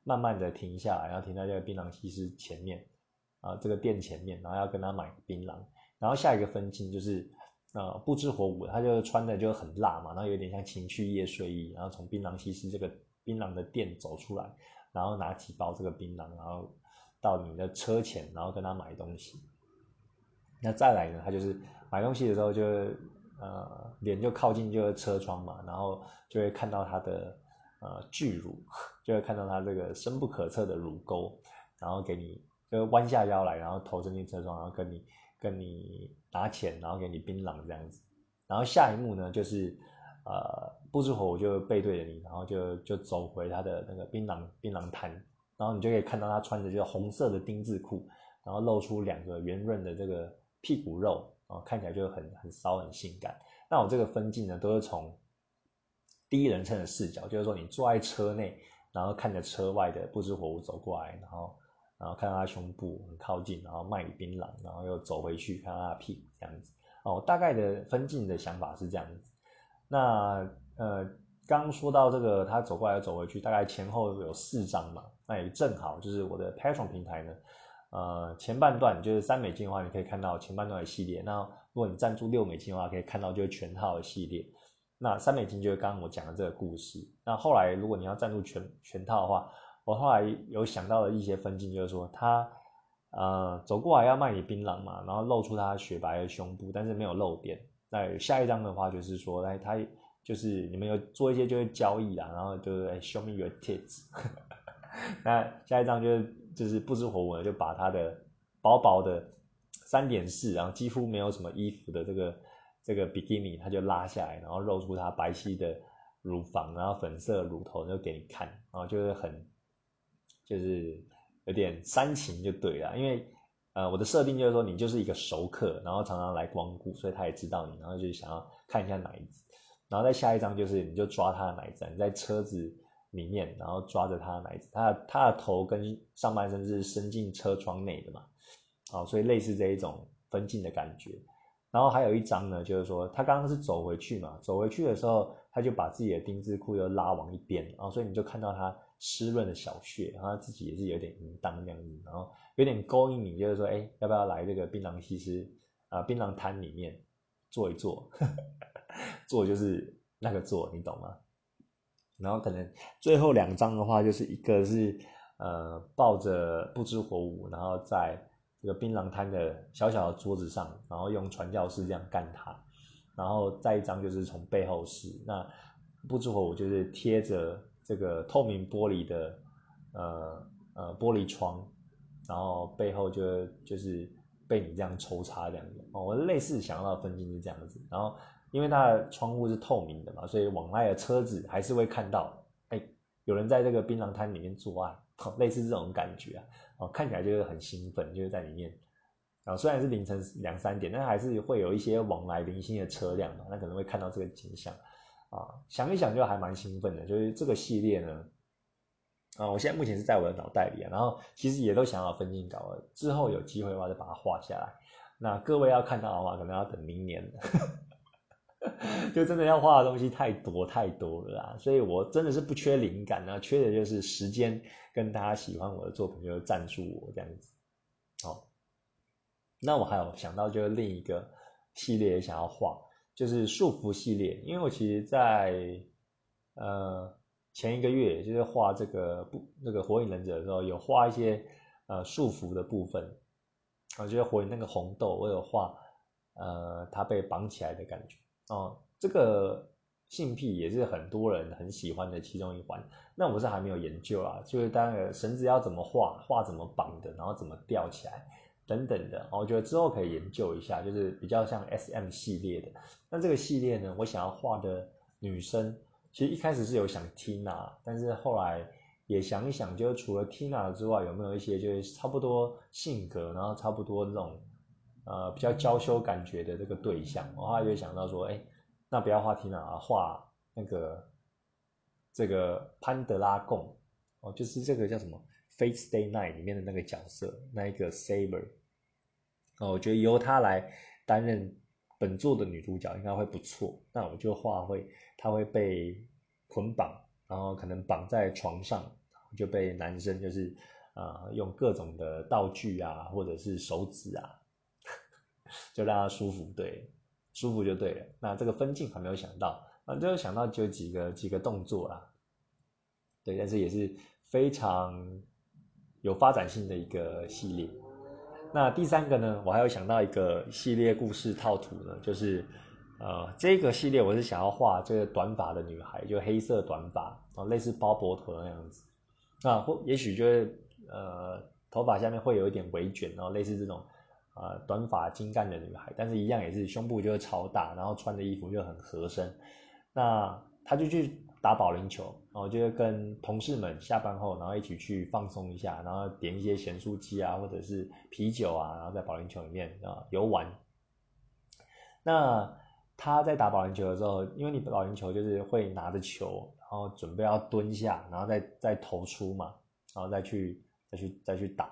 慢慢的停下来，然后停在这个槟榔西施前面啊这个店前面，然后要跟他买槟榔，然后下一个分镜就是呃不知火舞，他就穿的就很辣嘛，然后有点像情趣夜睡衣，然后从槟榔西施这个槟榔的店走出来。然后拿几包这个槟榔，然后到你的车前，然后跟他买东西。那再来呢，他就是买东西的时候，就呃脸就靠近就是车窗嘛，然后就会看到他的呃巨乳，就会看到他这个深不可测的乳沟，然后给你就弯下腰来，然后头伸进车窗，然后跟你跟你拿钱，然后给你槟榔这样子。然后下一幕呢，就是。呃，不知火我就背对着你，然后就就走回他的那个槟榔槟榔摊，然后你就可以看到他穿着就是红色的丁字裤，然后露出两个圆润的这个屁股肉，啊，看起来就很很骚很性感。那我这个分镜呢，都是从第一人称的视角，就是说你坐在车内，然后看着车外的不知火舞走过来，然后然后看到他胸部很靠近，然后卖你槟榔，然后又走回去看到他的屁股这样子。哦，大概的分镜的想法是这样子。那呃，刚说到这个，他走过来走回去，大概前后有四张嘛，那也正好就是我的 Patron 平台呢，呃，前半段就是三美金的话，你可以看到前半段的系列。那如果你赞助六美金的话，可以看到就是全套的系列。那三美金就是刚刚我讲的这个故事。那后来如果你要赞助全全套的话，我后来有想到了一些分镜，就是说他呃走过来要卖你槟榔嘛，然后露出他雪白的胸部，但是没有露点。那下一张的话就是说，哎，他就是你们有做一些就是交易啊，然后就是 show me your tits。那下一张就是就是不知火舞就把他的薄薄的三点四，然后几乎没有什么衣服的这个这个比基尼，他就拉下来，然后露出他白皙的乳房，然后粉色乳头就给你看，然后就是很就是有点煽情就对了，因为。呃，我的设定就是说，你就是一个熟客，然后常常来光顾，所以他也知道你，然后就想要看一下奶子。然后再下一张就是，你就抓他的奶子，你在车子里面，然后抓着他的奶子，他他的头跟上半身是伸进车窗内的嘛，好，所以类似这一种分镜的感觉。然后还有一张呢，就是说他刚刚是走回去嘛，走回去的时候，他就把自己的丁字裤又拉往一边，然后所以你就看到他。湿润的小穴，然后自己也是有点淫荡那样子，然后有点勾引你，就是说，哎，要不要来这个槟榔西施啊，槟榔摊里面坐一坐，坐就是那个坐，你懂吗？然后可能最后两张的话，就是一个是呃抱着不知火舞，然后在这个槟榔摊的小小的桌子上，然后用传教士这样干他，然后再一张就是从背后试，那不知火舞就是贴着。这个透明玻璃的，呃呃玻璃窗，然后背后就就是被你这样抽插这样子。哦，我类似想要的分镜是这样子，然后因为它的窗户是透明的嘛，所以往外的车子还是会看到，哎，有人在这个槟榔摊里面作案，类似这种感觉啊，哦，看起来就是很兴奋，就是在里面，啊，虽然是凌晨两三点，但还是会有一些往来零星的车辆嘛，那可能会看到这个景象。啊，想一想就还蛮兴奋的，就是这个系列呢，啊，我现在目前是在我的脑袋里啊，然后其实也都想要分镜稿了，之后有机会的话就把它画下来。那各位要看到的话，可能要等明年了，就真的要画的东西太多太多了啦，所以我真的是不缺灵感啊，缺的就是时间跟大家喜欢我的作品，就赞助我这样子。好，那我还有想到就是另一个系列也想要画。就是束缚系列，因为我其实，在呃前一个月就是画这个不那个火影忍者的时候，有画一些呃束缚的部分，我觉得火影那个红豆，我有画呃他被绑起来的感觉哦，这个性癖也是很多人很喜欢的其中一环。那我是还没有研究啊，就是当然绳子要怎么画，画怎么绑的，然后怎么吊起来。等等的，我觉得之后可以研究一下，就是比较像 S M 系列的。那这个系列呢，我想要画的女生，其实一开始是有想 Tina，但是后来也想一想，就是除了 Tina 之外，有没有一些就是差不多性格，然后差不多这种呃比较娇羞感觉的这个对象？我后来就想到说，哎，那不要画 Tina 啊，画那个这个潘德拉贡哦，就是这个叫什么？《Fate Stay Night》里面的那个角色，那一个 Saber，哦，我觉得由她来担任本作的女主角应该会不错。那我就画会，她会被捆绑，然后可能绑在床上，就被男生就是啊用各种的道具啊，或者是手指啊，就让她舒服，对，舒服就对了。那这个分镜还没有想到，啊，最后想到就几个几个动作啦，对，但是也是非常。有发展性的一个系列。那第三个呢，我还有想到一个系列故事套图呢，就是呃，这个系列我是想要画这个短发的女孩，就黑色短发，啊，类似包脖头那样子。那或也许就是呃，头发下面会有一点微卷，然后类似这种呃短发精干的女孩，但是一样也是胸部就是超大，然后穿的衣服就很合身。那她就去。打保龄球，然后就跟同事们下班后，然后一起去放松一下，然后点一些咸酥鸡啊，或者是啤酒啊，然后在保龄球里面啊游玩。那他在打保龄球的时候，因为你保龄球就是会拿着球，然后准备要蹲下，然后再再投出嘛，然后再去再去再去打。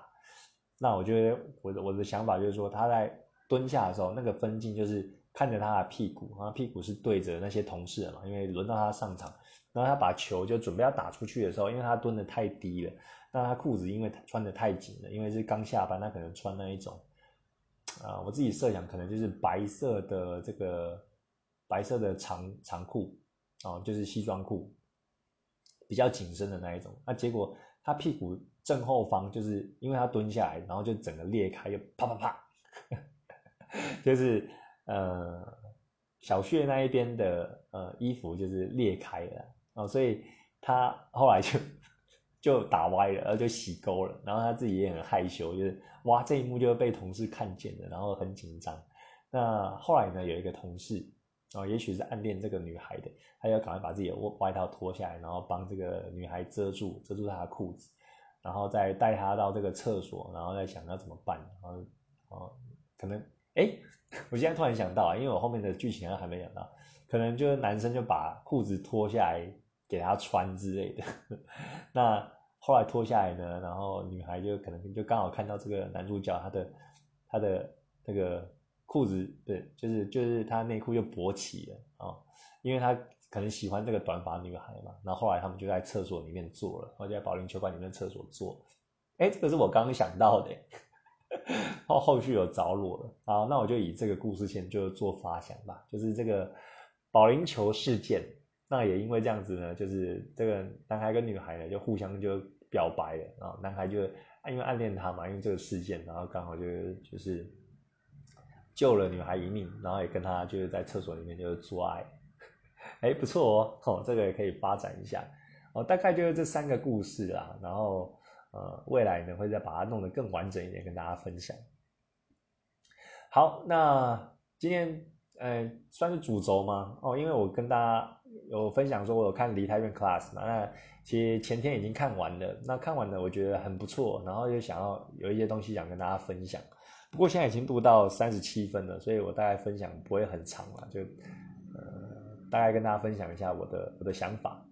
那我觉得我的我的想法就是说，他在蹲下的时候，那个分镜就是看着他的屁股，然后屁股是对着那些同事的嘛，因为轮到他上场，然后他把球就准备要打出去的时候，因为他蹲的太低了，那他裤子因为穿的太紧了，因为是刚下班，他可能穿那一种，啊，我自己设想可能就是白色的这个白色的长长裤，哦，就是西装裤，比较紧身的那一种，那结果他屁股正后方就是因为他蹲下来，然后就整个裂开，就啪啪啪，就是呃小穴那一边的呃衣服就是裂开了。哦，所以他后来就就打歪了，然后就洗沟了，然后他自己也很害羞，就是哇这一幕就被同事看见了，然后很紧张。那后来呢，有一个同事哦，也许是暗恋这个女孩的，他要赶快把自己的外套脱下来，然后帮这个女孩遮住遮住她的裤子，然后再带她到这个厕所，然后再想要怎么办，然后哦可能哎，我现在突然想到啊，因为我后面的剧情还没讲到，可能就是男生就把裤子脱下来给她穿之类的，那后来脱下来呢，然后女孩就可能就刚好看到这个男主角他的他的那个裤子，对，就是就是他内裤就勃起了啊，因为他可能喜欢这个短发女孩嘛，然后后来他们就在厕所里面做了，然后就在保龄球馆里面厕所做，哎，这个是我刚想到的。后后续有着落了。好，那我就以这个故事先就做发想吧，就是这个保龄球事件，那也因为这样子呢，就是这个男孩跟女孩呢就互相就表白了啊，男孩就因为暗恋她嘛，因为这个事件，然后刚好就就是救了女孩一命，然后也跟她就是在厕所里面就是做爱，哎不错哦，哦这个也可以发展一下哦，大概就是这三个故事啦，然后。呃，未来呢会再把它弄得更完整一点，跟大家分享。好，那今天呃算是主轴吗？哦，因为我跟大家有分享说，我有看《梨泰院 Class》嘛，那其实前天已经看完了。那看完了，我觉得很不错，然后又想要有一些东西想跟大家分享。不过现在已经录到三十七分了，所以我大概分享不会很长了，就呃大概跟大家分享一下我的我的想法。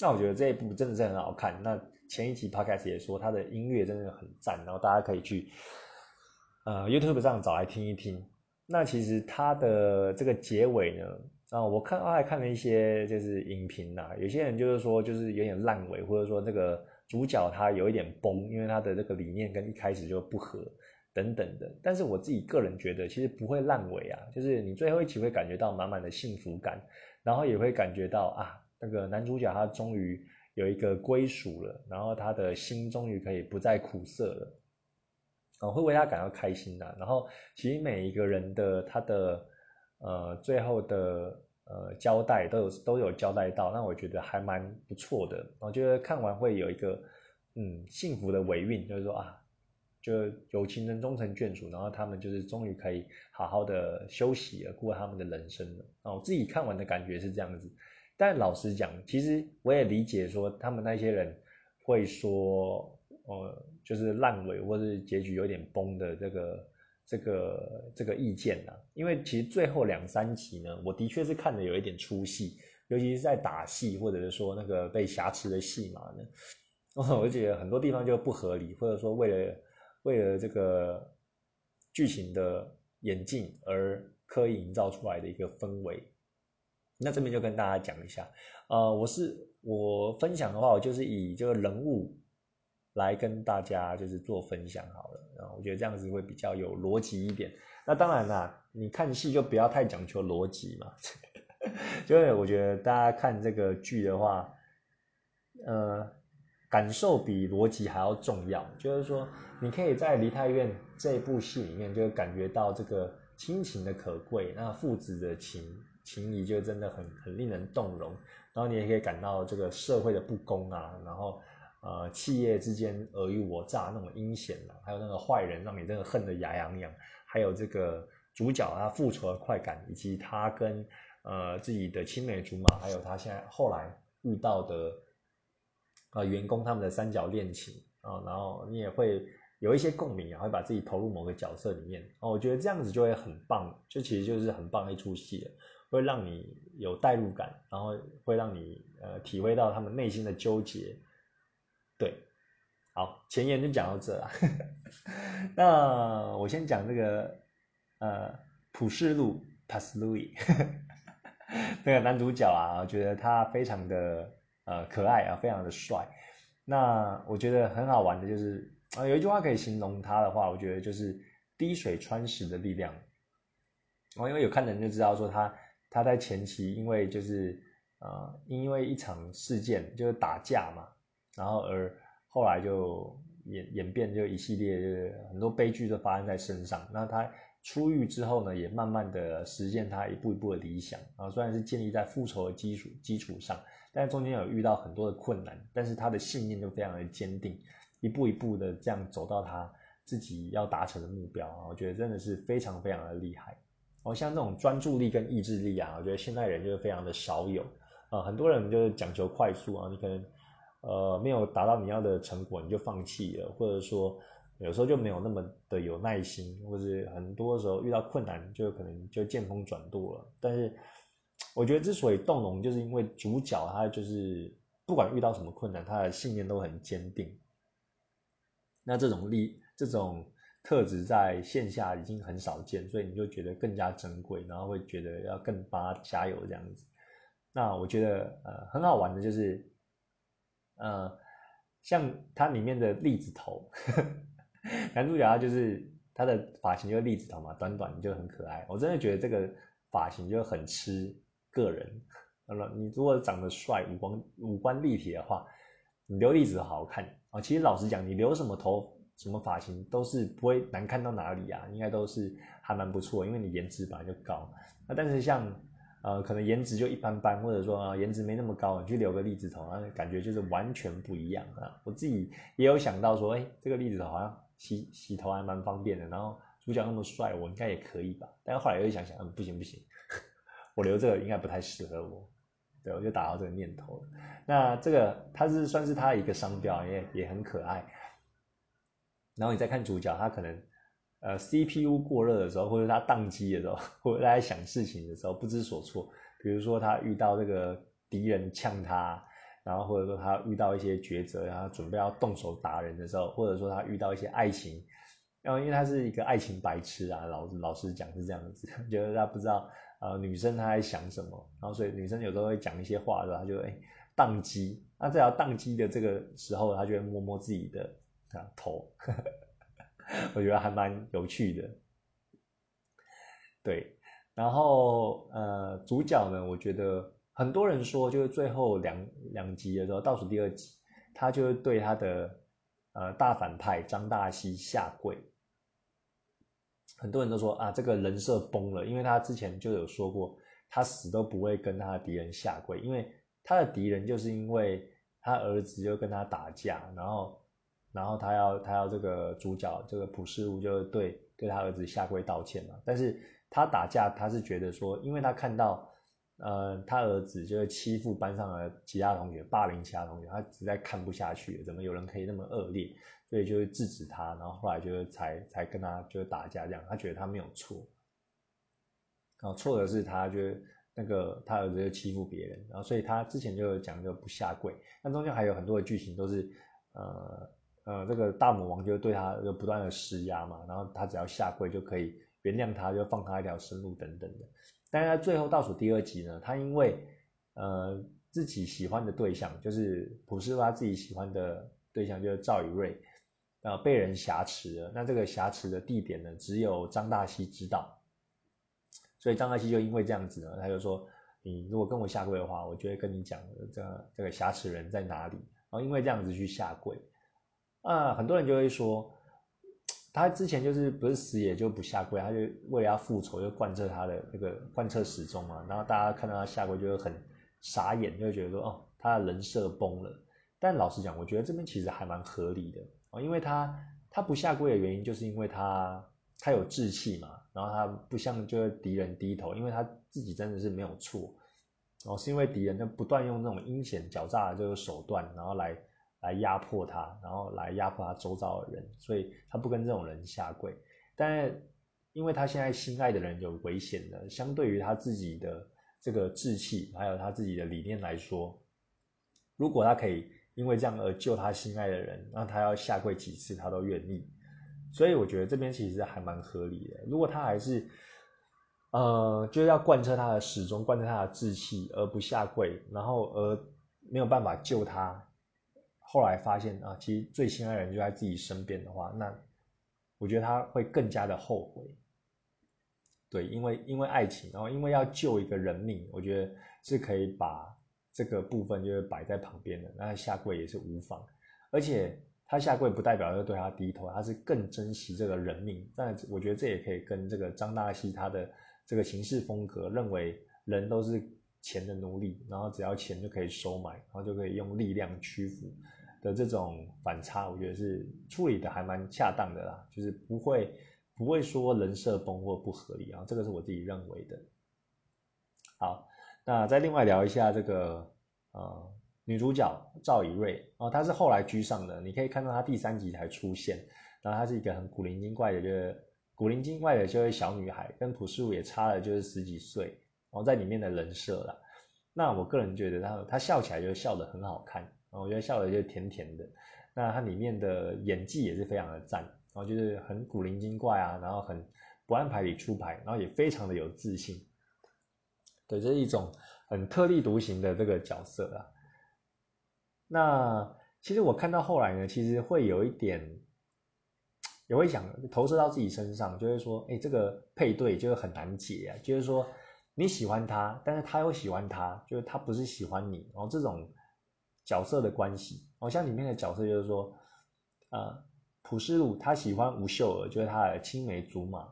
那我觉得这一部真的是很好看。那前一集 podcast 也说它的音乐真的很赞，然后大家可以去呃 YouTube 上找来听一听。那其实它的这个结尾呢，啊，我看我还看了一些就是影评呐，有些人就是说就是有点烂尾，或者说这个主角他有一点崩，因为他的这个理念跟一开始就不合等等的。但是我自己个人觉得，其实不会烂尾啊，就是你最后一集会感觉到满满的幸福感，然后也会感觉到啊，那个男主角他终于。有一个归属了，然后他的心终于可以不再苦涩了，啊，会为他感到开心的。然后其实每一个人的他的呃最后的呃交代都有都有交代到，那我觉得还蛮不错的。我觉得看完会有一个嗯幸福的尾韵，就是说啊，就有情人终成眷属，然后他们就是终于可以好好的休息了，过他们的人生了。啊，我自己看完的感觉是这样子。但老实讲，其实我也理解说他们那些人会说，呃，就是烂尾或是结局有点崩的这个这个这个意见呐。因为其实最后两三集呢，我的确是看的有一点出戏，尤其是在打戏或者是说那个被挟持的戏码呢，我觉得很多地方就不合理，或者说为了为了这个剧情的演进而刻意营造出来的一个氛围。那这边就跟大家讲一下，呃，我是我分享的话，我就是以这个人物来跟大家就是做分享好了，然后我觉得这样子会比较有逻辑一点。那当然啦，你看戏就不要太讲求逻辑嘛，就是我觉得大家看这个剧的话，呃，感受比逻辑还要重要。就是说，你可以在《梨泰院》这部戏里面，就感觉到这个亲情的可贵，那父子的情。情谊就真的很很令人动容，然后你也可以感到这个社会的不公啊，然后呃企业之间尔虞我诈那种阴险了，还有那个坏人让你真的恨得牙痒痒，还有这个主角他复仇的快感，以及他跟呃自己的青梅竹马，还有他现在后来遇到的呃员工他们的三角恋情啊，然后你也会有一些共鸣啊，会把自己投入某个角色里面哦，我觉得这样子就会很棒，就其实就是很棒的一出戏了。会让你有代入感，然后会让你呃体会到他们内心的纠结。对，好，前言就讲到这了。那我先讲这个呃《普世路》p a s l u i 那个男主角啊，我觉得他非常的呃可爱啊，非常的帅。那我觉得很好玩的就是啊，有一句话可以形容他的话，我觉得就是滴水穿石的力量。我因为有看的人就知道说他他在前期因为就是呃因为一场事件就是打架嘛，然后而后来就演演变就一系列就是很多悲剧都发生在身上。那他出狱之后呢，也慢慢的实现他一步一步的理想啊，虽然是建立在复仇的基础基础上，但中间有遇到很多的困难，但是他的信念就非常的坚定，一步一步的这样走到他自己要达成的目标啊，我觉得真的是非常非常的厉害。哦，像这种专注力跟意志力啊，我觉得现代人就是非常的少有啊，很多人就是讲求快速啊，你可能呃没有达到你要的成果，你就放弃了，或者说。有时候就没有那么的有耐心，或者很多时候遇到困难就可能就见风转舵了。但是我觉得之所以动容，就是因为主角他就是不管遇到什么困难，他的信念都很坚定。那这种力、这种特质在线下已经很少见，所以你就觉得更加珍贵，然后会觉得要更帮他加油这样子。那我觉得呃很好玩的就是，呃像它里面的栗子头。男主角他就是他的发型就是栗子头嘛，短短就很可爱。我真的觉得这个发型就很吃个人。你如果长得帅、五官五官立体的话，你留栗子头好看啊。其实老实讲，你留什么头、什么发型都是不会难看到哪里啊，应该都是还蛮不错，因为你颜值本来就高。那但是像呃，可能颜值就一般般，或者说啊颜值没那么高，你去留个栗子头，啊感觉就是完全不一样啊。我自己也有想到说，哎，这个栗子头好像。洗洗头还蛮方便的，然后主角那么帅，我应该也可以吧？但后来又想想，嗯，不行不行，我留这个应该不太适合我，对，我就打到这个念头了。那这个它是算是它一个商标，也也很可爱。然后你再看主角，他可能呃 CPU 过热的时候，或者他宕机的时候，或者他在想事情的时候不知所措，比如说他遇到这个敌人呛他。然后或者说他遇到一些抉择，然后准备要动手打人的时候，或者说他遇到一些爱情，然后因为他是一个爱情白痴啊，老老实讲是这样子，觉 得他不知道呃女生她在想什么，然后所以女生有时候会讲一些话的，他就哎宕机，那这条宕机的这个时候，他就会摸摸自己的啊头，我觉得还蛮有趣的，对，然后呃主角呢，我觉得。很多人说，就是最后两两集的时候，倒数第二集，他就是对他的呃大反派张大西下跪。很多人都说啊，这个人设崩了，因为他之前就有说过，他死都不会跟他的敌人下跪，因为他的敌人就是因为他儿子就跟他打架，然后然后他要他要这个主角这个普世物就对对他儿子下跪道歉嘛，但是他打架他是觉得说，因为他看到。呃，他儿子就是欺负班上的其他同学，霸凌其他同学，他实在看不下去了，怎么有人可以那么恶劣，所以就是制止他，然后后来就是才才跟他就是打架这样，他觉得他没有错，然后错的是他，就那个他儿子就欺负别人，然后所以他之前就讲就不下跪，那中间还有很多的剧情都是，呃呃，这个大魔王就对他就不断的施压嘛，然后他只要下跪就可以原谅他，就放他一条生路等等的。但是在最后倒数第二集呢，他因为呃自己喜欢的对象就是普世他自己喜欢的对象就是赵宇瑞，呃被人挟持了。那这个挟持的地点呢，只有张大西知道，所以张大西就因为这样子呢，他就说你如果跟我下跪的话，我就会跟你讲这这个挟持人在哪里。然后因为这样子去下跪，啊很多人就会说。他之前就是不是死也就不下跪，他就为了要复仇，就贯彻他的那个贯彻始终嘛。然后大家看到他下跪，就会很傻眼，就会觉得说哦，他的人设崩了。但老实讲，我觉得这边其实还蛮合理的哦，因为他他不下跪的原因，就是因为他他有志气嘛，然后他不向就是敌人低头，因为他自己真的是没有错哦，是因为敌人就不断用那种阴险狡诈的这个手段，然后来。来压迫他，然后来压迫他周遭的人，所以他不跟这种人下跪。但因为他现在心爱的人有危险的，相对于他自己的这个志气，还有他自己的理念来说，如果他可以因为这样而救他心爱的人，那他要下跪几次他都愿意。所以我觉得这边其实还蛮合理的。如果他还是呃，就是要贯彻他的始终，贯彻他的志气，而不下跪，然后而没有办法救他。后来发现啊，其实最心爱的人就在自己身边的话，那我觉得他会更加的后悔。对，因为因为爱情，然后因为要救一个人命，我觉得是可以把这个部分就是摆在旁边的，那下跪也是无妨。而且他下跪不代表要对他低头，他是更珍惜这个人命。但我觉得这也可以跟这个张大西他的这个行事风格，认为人都是钱的奴隶，然后只要钱就可以收买，然后就可以用力量屈服的这种反差，我觉得是处理的还蛮恰当的啦，就是不会。不会说人设崩或不合理啊，这个是我自己认为的。好，那再另外聊一下这个呃女主角赵以瑞哦，她是后来居上的，你可以看到她第三集才出现，然后她是一个很古灵精怪的，就是古灵精怪的就是小女孩，跟朴树也差了就是十几岁，然后在里面的人设啦。那我个人觉得她她笑起来就笑得很好看，我觉得笑的就甜甜的，那她里面的演技也是非常的赞。然后就是很古灵精怪啊，然后很不按牌理出牌，然后也非常的有自信，对，这是一种很特立独行的这个角色啊。那其实我看到后来呢，其实会有一点，也会想投射到自己身上，就是说，哎，这个配对就是很难解啊，就是说你喜欢他，但是他又喜欢他，就是他不是喜欢你，然后这种角色的关系，好像里面的角色就是说，啊。朴世禄他喜欢吴秀儿，就是他的青梅竹马。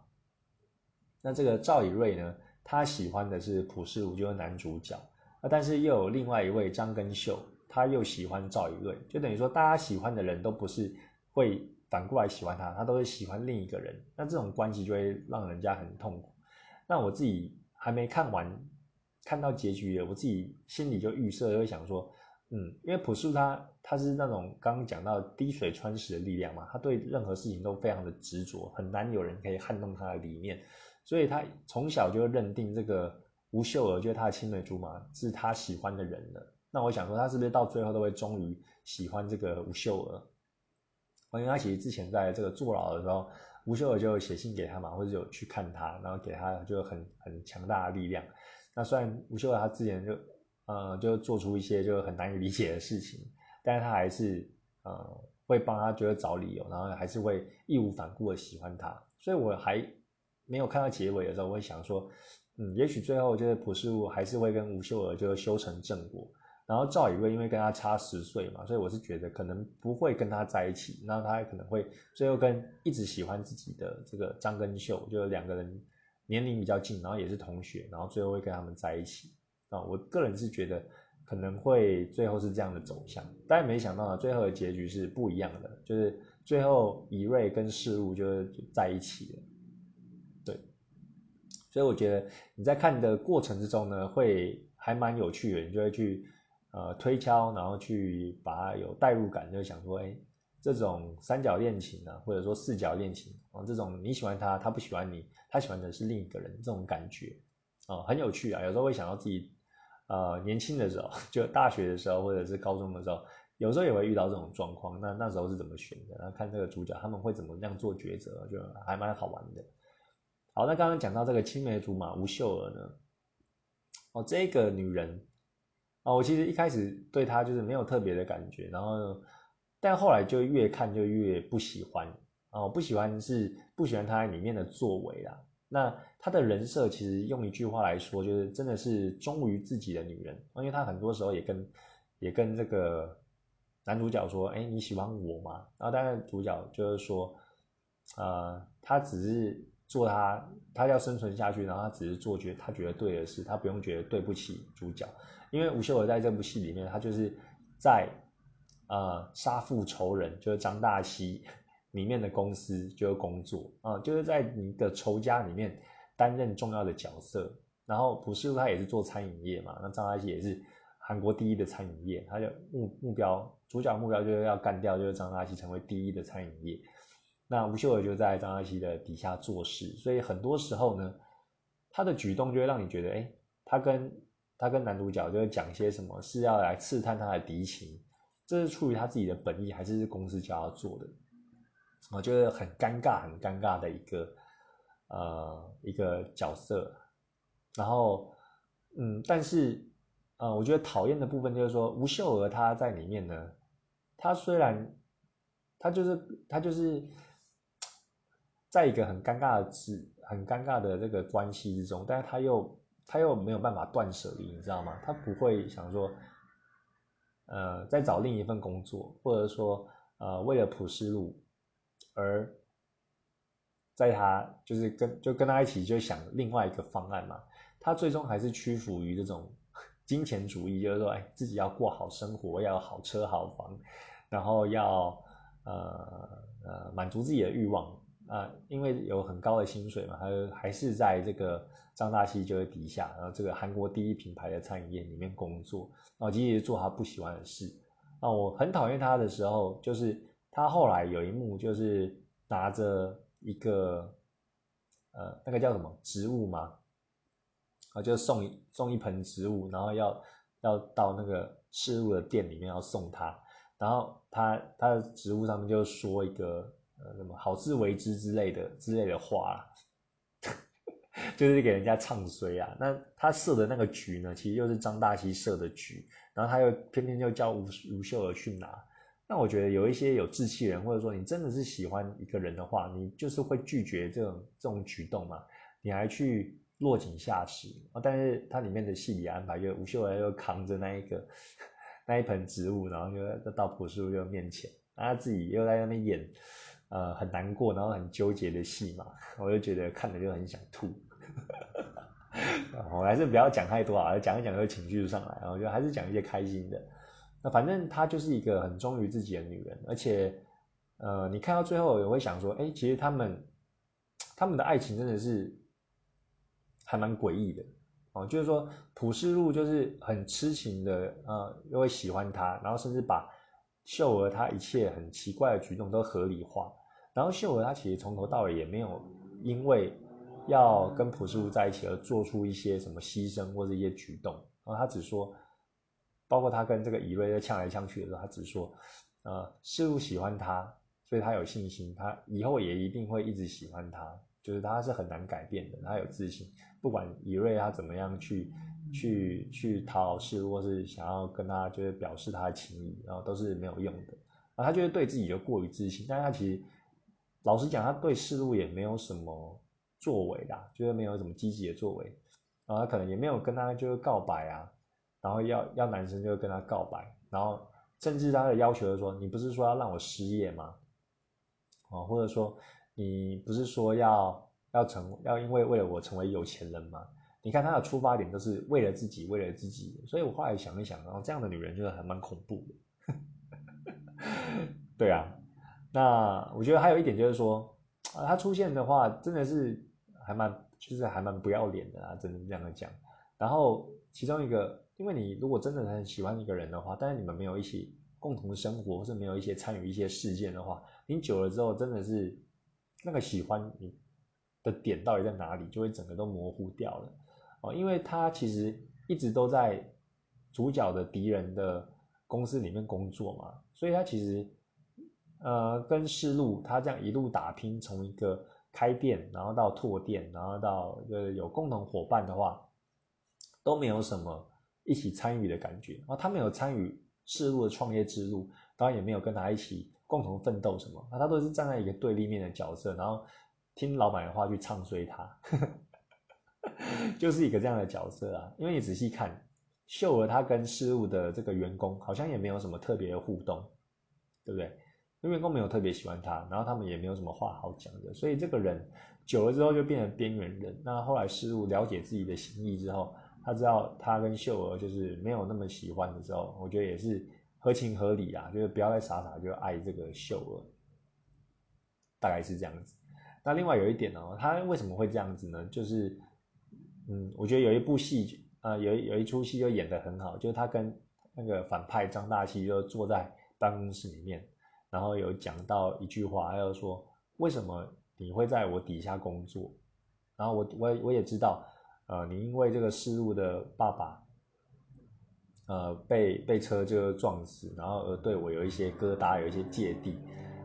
那这个赵以瑞呢，他喜欢的是朴世禄，就是男主角。啊，但是又有另外一位张根秀，他又喜欢赵以瑞，就等于说大家喜欢的人都不是会反过来喜欢他，他都是喜欢另一个人。那这种关系就会让人家很痛苦。那我自己还没看完，看到结局了，我自己心里就预设，就会想说。嗯，因为朴树他他是那种刚刚讲到滴水穿石的力量嘛，他对任何事情都非常的执着，很难有人可以撼动他的理念，所以他从小就认定这个吴秀娥就是他的青梅竹马，是他喜欢的人了。那我想说，他是不是到最后都会终于喜欢这个吴秀娥？因为他其实之前在这个坐牢的时候，吴秀娥就写信给他嘛，或者有去看他，然后给他就很很强大的力量。那虽然吴秀娥他之前就。呃，就做出一些就很难以理解的事情，但是他还是呃会帮他觉得找理由，然后还是会义无反顾的喜欢他，所以我还没有看到结尾的时候，我会想说，嗯，也许最后就是朴世禄还是会跟吴秀娥就修成正果，然后赵以瑞因为跟他差十岁嘛，所以我是觉得可能不会跟他在一起，那他可能会最后跟一直喜欢自己的这个张根秀，就是两个人年龄比较近，然后也是同学，然后最后会跟他们在一起。啊，我个人是觉得可能会最后是这样的走向，但没想到最后的结局是不一样的，就是最后以瑞跟世路就在一起了。对，所以我觉得你在看的过程之中呢，会还蛮有趣的，你就会去呃推敲，然后去把它有代入感，就想说，哎，这种三角恋情啊，或者说四角恋情啊，这种你喜欢他，他不喜欢你，他喜欢的是另一个人，这种感觉啊，很有趣啊，有时候会想到自己。呃，年轻的时候，就大学的时候，或者是高中的时候，有时候也会遇到这种状况。那那时候是怎么选的？然后看这个主角他们会怎么样做抉择，就还蛮好玩的。好，那刚刚讲到这个青梅竹马吴秀娥呢？哦，这个女人，哦，我其实一开始对她就是没有特别的感觉，然后，但后来就越看就越不喜欢。哦，不喜欢是不喜欢她里面的作为啦。那她的人设其实用一句话来说，就是真的是忠于自己的女人。因为她很多时候也跟也跟这个男主角说：“哎，你喜欢我吗？”然后当然主角就是说：“呃，他只是做他，他要生存下去，然后他只是做觉他觉得对的事，他不用觉得对不起主角。因为吴秀娥在这部戏里面，他就是在呃杀父仇人，就是张大西。”里面的公司就工作啊，就是在你的仇家里面担任重要的角色。然后朴世禄他也是做餐饮业嘛，那张大西也是韩国第一的餐饮业，他的目目标主角目标就是要干掉，就是张大西成为第一的餐饮业。那吴秀尔就在张大西的底下做事，所以很多时候呢，他的举动就会让你觉得，哎，他跟他跟男主角就是讲些什么，是要来刺探他的敌情，这是出于他自己的本意，还是是公司叫他做的？我觉得很尴尬，很尴尬的一个呃一个角色。然后，嗯，但是，呃，我觉得讨厌的部分就是说，吴秀娥她在里面呢，她虽然，她就是她就是在一个很尴尬的字，很尴尬的这个关系之中，但是她又她又没有办法断舍离，你知道吗？她不会想说，呃，再找另一份工作，或者说，呃，为了普世路而。在他就是跟就跟他一起就想另外一个方案嘛，他最终还是屈服于这种 金钱主义，就是说，哎，自己要过好生活，要有好车好房，然后要呃呃满足自己的欲望啊，因为有很高的薪水嘛，他还是在这个张大西就是底下，然后这个韩国第一品牌的餐饮业里面工作，然后继续做他不喜欢的事。啊，我很讨厌他的时候，就是他后来有一幕就是拿着。一个呃，那个叫什么植物吗？啊，就送送一盆植物，然后要要到那个事物的店里面要送他，然后他他的植物上面就说一个呃什么好自为之之类的之类的话，就是给人家唱衰啊。那他设的那个局呢，其实就是张大西设的局，然后他又偏偏就叫吴吴秀儿去拿。那我觉得有一些有志气人，或者说你真的是喜欢一个人的话，你就是会拒绝这种这种举动嘛？你还去落井下石啊？但是它里面的戏里安排，就吴秀儿又扛着那一个那一盆植物，然后就到朴树又面前，他自己又在那边演，呃，很难过，然后很纠结的戏嘛，我就觉得看着就很想吐。我还是不要讲太多啊，讲一讲就情绪就上来，然后就还是讲一些开心的。那反正她就是一个很忠于自己的女人，而且，呃，你看到最后也会想说，哎，其实他们他们的爱情真的是还蛮诡异的哦。就是说，朴世禄就是很痴情的，呃，又会喜欢他，然后甚至把秀娥她一切很奇怪的举动都合理化。然后秀娥她其实从头到尾也没有因为要跟朴世禄在一起而做出一些什么牺牲或者一些举动，然后她只说。包括他跟这个乙瑞在呛来呛去的时候，他只说，呃，事物喜欢他，所以他有信心，他以后也一定会一直喜欢他，就是他是很难改变的，他有自信，不管乙瑞他怎么样去去去讨好事物，或是想要跟他就是表示他的情谊，然后都是没有用的，然后他就是对自己就过于自信，但是他其实老实讲，他对事物也没有什么作为啦，就是没有什么积极的作为，然后他可能也没有跟他就是告白啊。然后要要男生就跟他告白，然后甚至他的要求是说：“你不是说要让我失业吗？哦，或者说你不是说要要成要因为为了我成为有钱人吗？你看他的出发点都是为了自己，为了自己。所以我后来想一想，然后这样的女人就是还蛮恐怖的。对啊，那我觉得还有一点就是说，啊，她出现的话真的是还蛮就是还蛮不要脸的啊，真的这样讲。然后其中一个。因为你如果真的很喜欢一个人的话，但是你们没有一起共同生活，或是没有一些参与一些事件的话，你久了之后真的是那个喜欢你的点到底在哪里，就会整个都模糊掉了哦。因为他其实一直都在主角的敌人的公司里面工作嘛，所以他其实呃跟世路他这样一路打拼，从一个开店，然后到拓店，然后到呃有共同伙伴的话，都没有什么。一起参与的感觉，然后他没有参与世路的创业之路，当然也没有跟他一起共同奋斗什么，那他都是站在一个对立面的角色，然后听老板的话去唱衰他，就是一个这样的角色啊。因为你仔细看，秀儿他跟世路的这个员工好像也没有什么特别的互动，对不对？因为员工没有特别喜欢他，然后他们也没有什么话好讲的，所以这个人久了之后就变成边缘人。那后来事物了解自己的心意之后。他知道他跟秀娥就是没有那么喜欢的时候，我觉得也是合情合理啊，就是不要再傻傻就爱这个秀娥，大概是这样子。那另外有一点呢，他为什么会这样子呢？就是，嗯，我觉得有一部戏，呃，有有一出戏就演得很好，就是他跟那个反派张大西就坐在办公室里面，然后有讲到一句话，他就说为什么你会在我底下工作？然后我我我也知道。呃，你因为这个失路的爸爸，呃，被被车就撞死，然后而对我有一些疙瘩，有一些芥蒂，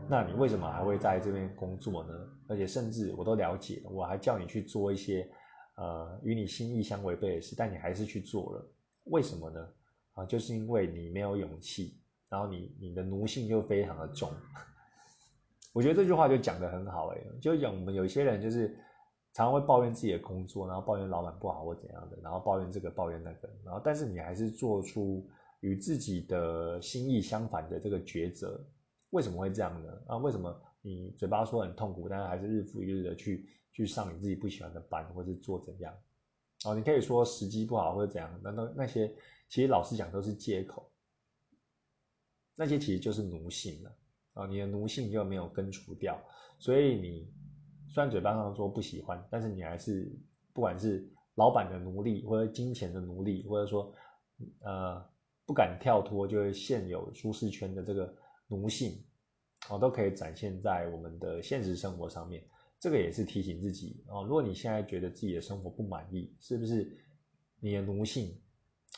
那你为什么还会在这边工作呢？而且甚至我都了解，我还叫你去做一些呃与你心意相违背的事，但你还是去做了，为什么呢？啊，就是因为你没有勇气，然后你你的奴性就非常的重。我觉得这句话就讲得很好哎，就讲我们有些人就是常常会抱怨自己的工作，然后抱怨老板不好或怎样的，然后抱怨这个抱怨那个，然后但是你还是做出与自己的心意相反的这个抉择，为什么会这样呢？啊，为什么你嘴巴说很痛苦，但是还是日复一日的去去上你自己不喜欢的班，或是做怎样？哦，你可以说时机不好或者怎样，那那那些其实老实讲都是借口，那些其实就是奴性了。啊，你的奴性就没有根除掉，所以你虽然嘴巴上说不喜欢，但是你还是不管是老板的奴隶，或者金钱的奴隶，或者说呃不敢跳脱就是现有舒适圈的这个奴性，哦，都可以展现在我们的现实生活上面。这个也是提醒自己哦，如果你现在觉得自己的生活不满意，是不是你的奴性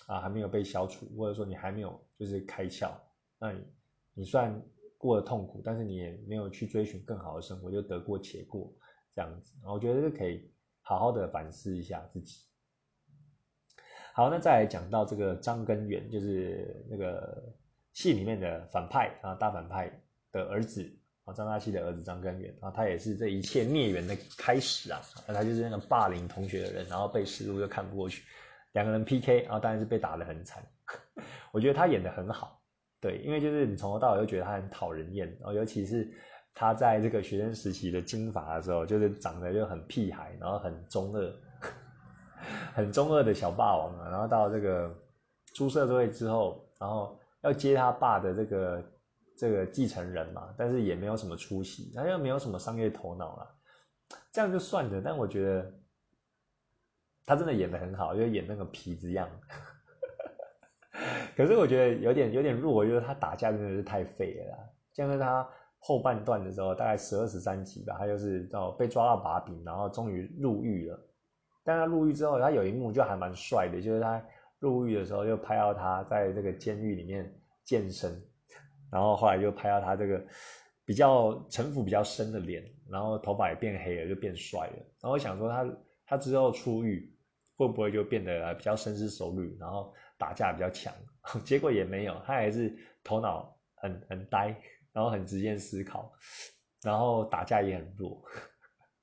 啊还没有被消除，或者说你还没有就是开窍？那你你算。过了痛苦，但是你也没有去追寻更好的生活，就得过且过这样子。我觉得是可以好好的反思一下自己。好，那再来讲到这个张根源，就是那个戏里面的反派啊，大反派的儿子啊，张大西的儿子张根源啊，他也是这一切孽缘的开始啊。那他就是那个霸凌同学的人，然后被师路又看不过去，两个人 PK，啊当然是被打得很惨。我觉得他演的很好。对，因为就是你从头到尾都觉得他很讨人厌，然后尤其是他在这个学生时期的金发的时候，就是长得就很屁孩，然后很中二，很中二的小霸王啊。然后到这个出社会之后，然后要接他爸的这个这个继承人嘛，但是也没有什么出息，他又没有什么商业头脑了，这样就算了。但我觉得他真的演的很好，就演那个痞子样。可是我觉得有点有点弱，就是他打架真的是太废了。像是他后半段的时候，大概十二十三集吧，他就是到被抓到把柄，然后终于入狱了。但他入狱之后，他有一幕就还蛮帅的，就是他入狱的时候就拍到他在这个监狱里面健身，然后后来就拍到他这个比较城府比较深的脸，然后头发也变黑了，就变帅了。然后我想说他他之后出狱会不会就变得比较深思熟虑，然后打架比较强？结果也没有，他还是头脑很很呆，然后很直接思考，然后打架也很弱，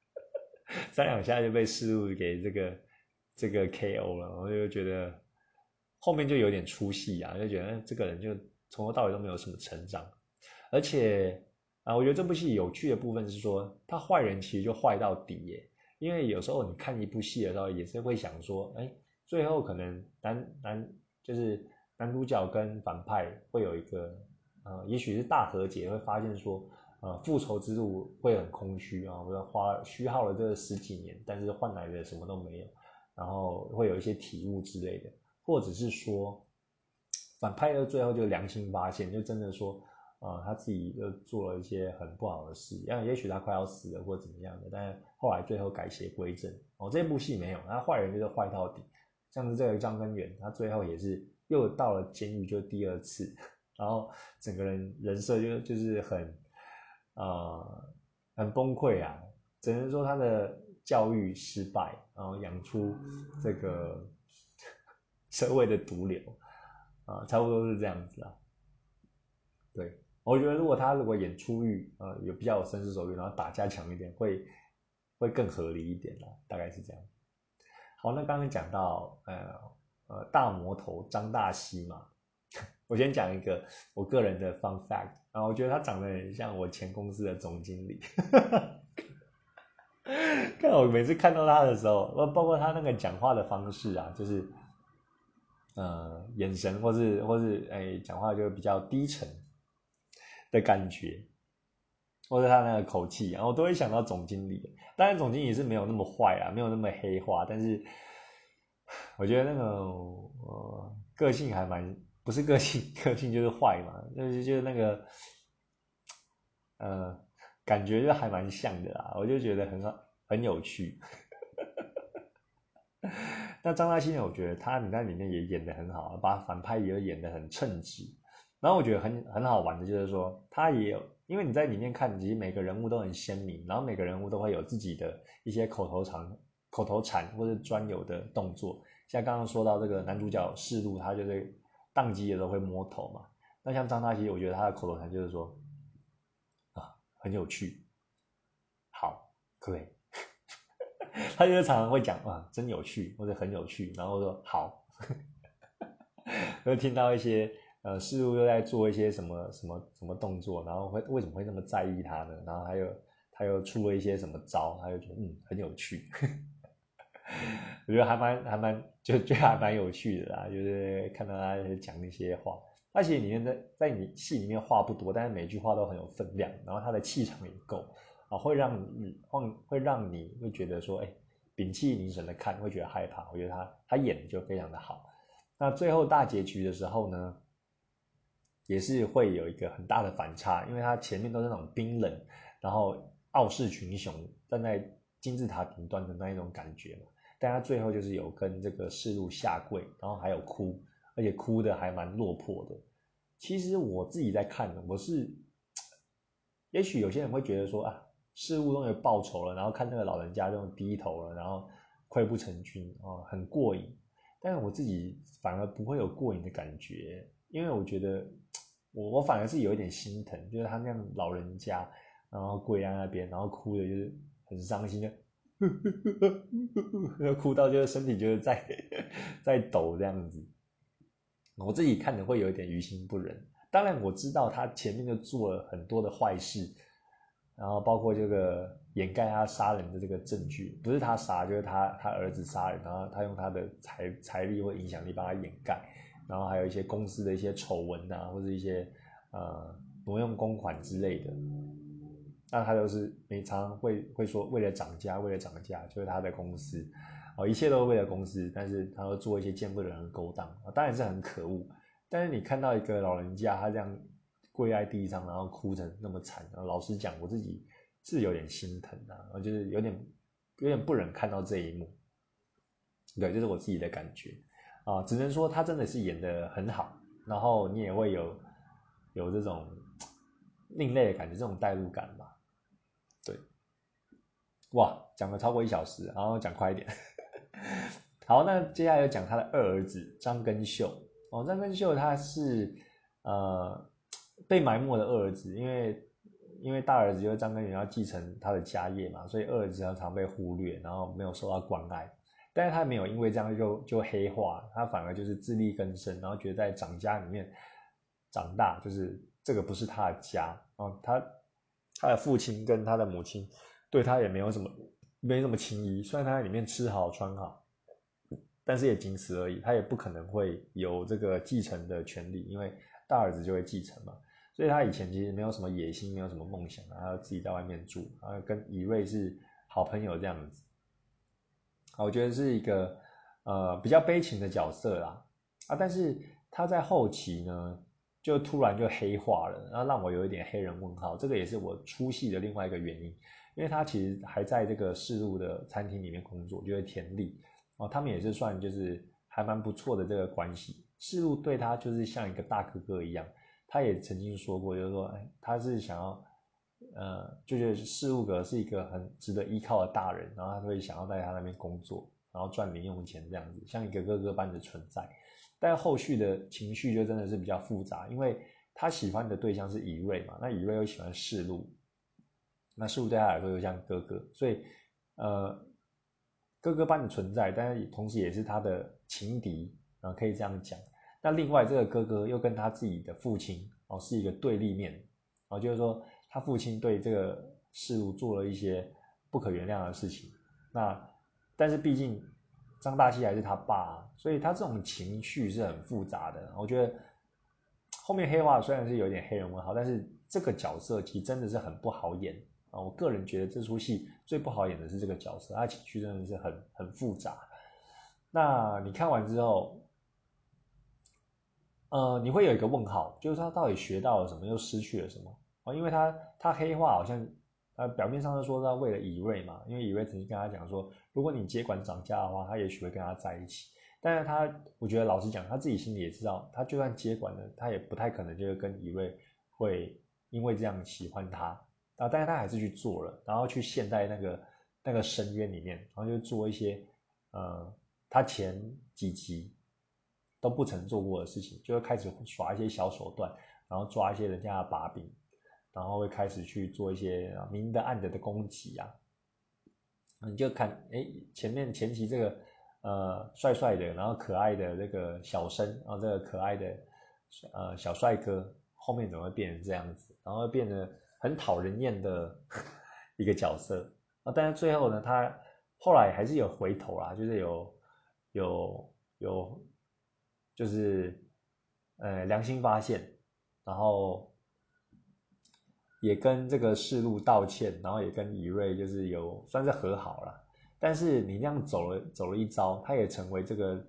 三两下就被师路给这个这个 KO 了，我就觉得后面就有点出戏啊，就觉得这个人就从头到尾都没有什么成长，而且啊，我觉得这部戏有趣的部分是说，他坏人其实就坏到底耶，因为有时候你看一部戏的时候也是会想说，哎，最后可能男男就是。男主角跟反派会有一个，呃，也许是大和解，会发现说，呃，复仇之路会很空虚啊，我要花虚耗了这十几年，但是换来的什么都没有，然后会有一些体悟之类的，或者是说，反派的最后就良心发现，就真的说，呃，他自己就做了一些很不好的事，因也许他快要死了或怎么样的，但后来最后改邪归正。哦，这部戏没有，那坏人就是坏到底，像是这个张根源，他最后也是。又到了监狱，就第二次，然后整个人人设就就是很，呃，很崩溃啊！只能说他的教育失败，然后养出这个 社会的毒瘤啊，差不多是这样子啊。对，我觉得如果他如果演出狱，呃，有比较有深思熟虑，然后打架强一点，会会更合理一点啊，大概是这样。好，那刚刚讲到，呃。呃，大魔头张大西嘛，我先讲一个我个人的 fun fact 啊，我觉得他长得很像我前公司的总经理。看我每次看到他的时候，包括他那个讲话的方式啊，就是，呃，眼神或是或是哎，讲话就比较低沉的感觉，或者他那个口气，然后都会想到总经理。当然，总经理是没有那么坏啊，没有那么黑化，但是。我觉得那个呃个性还蛮不是个性，个性就是坏嘛，就是就是那个呃感觉就还蛮像的啦，我就觉得很好很有趣。那张大兴，我觉得他你在里面也演的很好，把反派也演的很称职。然后我觉得很很好玩的就是说，他也有因为你在里面看，其实每个人物都很鲜明，然后每个人物都会有自己的一些口头禅。口头禅或者专有的动作。像刚刚说到这个男主角世路，他就是宕机的时候会摸头嘛。那像张大奇，我觉得他的口头禅就是说啊，很有趣，好，可以。他就是常常会讲啊，真有趣或者很有趣，然后说好，会听到一些呃，事物又在做一些什么什么什么动作，然后会为什么会那么在意他呢？然后还有他又出了一些什么招，他就觉得嗯很有趣，我觉得还蛮还蛮就就还蛮有趣的啦，就是看到他讲那些话，而且里面在在你戏里面话不多，但是每句话都很有分量，然后他的气场也够。啊，会让你会会让你会觉得说，哎，屏气凝神的看，会觉得害怕。我觉得他他演的就非常的好。那最后大结局的时候呢，也是会有一个很大的反差，因为他前面都是那种冰冷，然后傲视群雄，站在金字塔顶端的那一种感觉嘛。但他最后就是有跟这个世路下跪，然后还有哭，而且哭的还蛮落魄的。其实我自己在看，我是，也许有些人会觉得说啊。事物终于报仇了，然后看那个老人家这种低头了，然后溃不成军啊，很过瘾。但是我自己反而不会有过瘾的感觉，因为我觉得我我反而是有一点心疼，就是他那样老人家，然后跪在那边，然后哭的就是很伤心的，哭到就是身体就是在 在抖这样子。我自己看的会有一点于心不忍。当然我知道他前面就做了很多的坏事。然后包括这个掩盖他杀人的这个证据，不是他杀，就是他他儿子杀人，然后他用他的财财力或影响力帮他掩盖，然后还有一些公司的一些丑闻啊，或者一些呃挪用公款之类的，那他都是每常会会说为了涨价，为了涨价，就是他的公司，哦，一切都是为了公司，但是他会做一些见不得人的勾当，当然是很可恶，但是你看到一个老人家他这样。跪在地上，然后哭成那么惨。然后老实讲，我自己是有点心疼的，我就是有点有点不忍看到这一幕。对，这是我自己的感觉啊，只能说他真的是演的很好，然后你也会有有这种另类的感觉，这种代入感吧。对，哇，讲了超过一小时，然后讲快一点。好，那接下来要讲他的二儿子张根秀哦，张根秀他是呃。被埋没的二儿子，因为因为大儿子就是张根源要继承他的家业嘛，所以二儿子常常被忽略，然后没有受到关爱。但是他没有因为这样就就黑化，他反而就是自力更生，然后觉得在长家里面长大，就是这个不是他的家啊。他他的父亲跟他的母亲对他也没有什么没什么情谊，虽然他在里面吃好穿好，但是也仅此而已，他也不可能会有这个继承的权利，因为。大儿子就会继承嘛，所以他以前其实没有什么野心，没有什么梦想，然后自己在外面住，然后跟以瑞是好朋友这样子。我觉得是一个呃比较悲情的角色啦，啊，但是他在后期呢，就突然就黑化了，然后让我有一点黑人问号。这个也是我出戏的另外一个原因，因为他其实还在这个市路的餐厅里面工作，就是田丽哦，他们也是算就是还蛮不错的这个关系。世路对他就是像一个大哥哥一样，他也曾经说过，就是说，哎，他是想要，呃，就觉得事务格是一个很值得依靠的大人，然后他会想要在他那边工作，然后赚零用钱这样子，像一个哥哥般的存在。但后续的情绪就真的是比较复杂，因为他喜欢的对象是乙瑞嘛，那乙瑞又喜欢世路，那世路对他来说又像哥哥，所以，呃，哥哥般的存在，但是同时也是他的情敌，啊，可以这样讲。那另外这个哥哥又跟他自己的父亲哦是一个对立面哦，就是说他父亲对这个事物做了一些不可原谅的事情。那但是毕竟张大西还是他爸，所以他这种情绪是很复杂的。我觉得后面黑化虽然是有点黑人问号，但是这个角色其实真的是很不好演啊。我个人觉得这出戏最不好演的是这个角色，他情绪真的是很很复杂。那你看完之后。呃，你会有一个问号，就是他到底学到了什么，又失去了什么啊？因为他他黑化，好像呃表面上是说他为了以瑞嘛，因为以瑞曾经跟他讲说，如果你接管涨价的话，他也许会跟他在一起。但是他我觉得老实讲，他自己心里也知道，他就算接管了，他也不太可能就是跟以瑞会因为这样喜欢他啊。但是他还是去做了，然后去陷在那个那个深渊里面，然后就做一些呃他前几集都不曾做过的事情，就会开始耍一些小手段，然后抓一些人家的把柄，然后会开始去做一些明的暗的的攻击啊。你就看，哎，前面前期这个呃帅帅的，然后可爱的那个小生，然后这个可爱的呃小帅哥，后面怎么会变成这样子？然后变得很讨人厌的一个角色啊！但是最后呢，他后来还是有回头啦，就是有有有，就是呃良心发现，然后。也跟这个世路道歉，然后也跟李瑞就是有算是和好了。但是你那样走了走了一招，他也成为这个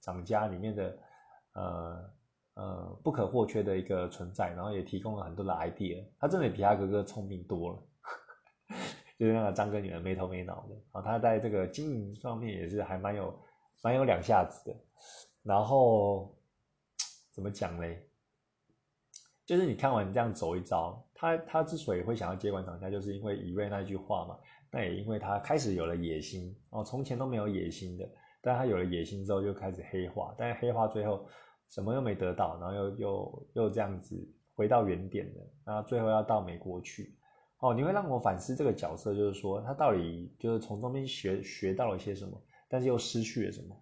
掌家里面的呃呃不可或缺的一个存在，然后也提供了很多的 idea。他真的比他哥哥聪明多了，就是那个张哥女儿没头没脑的然后。他在这个经营方面也是还蛮有蛮有两下子的。然后怎么讲嘞？就是你看完这样走一遭，他他之所以会想要接管厂家，就是因为以瑞那句话嘛。那也因为他开始有了野心哦，从前都没有野心的，但他有了野心之后就开始黑化，但是黑化最后什么又没得到，然后又又又这样子回到原点了，然后最后要到美国去哦。你会让我反思这个角色，就是说他到底就是从中间学学到了些什么，但是又失去了什么？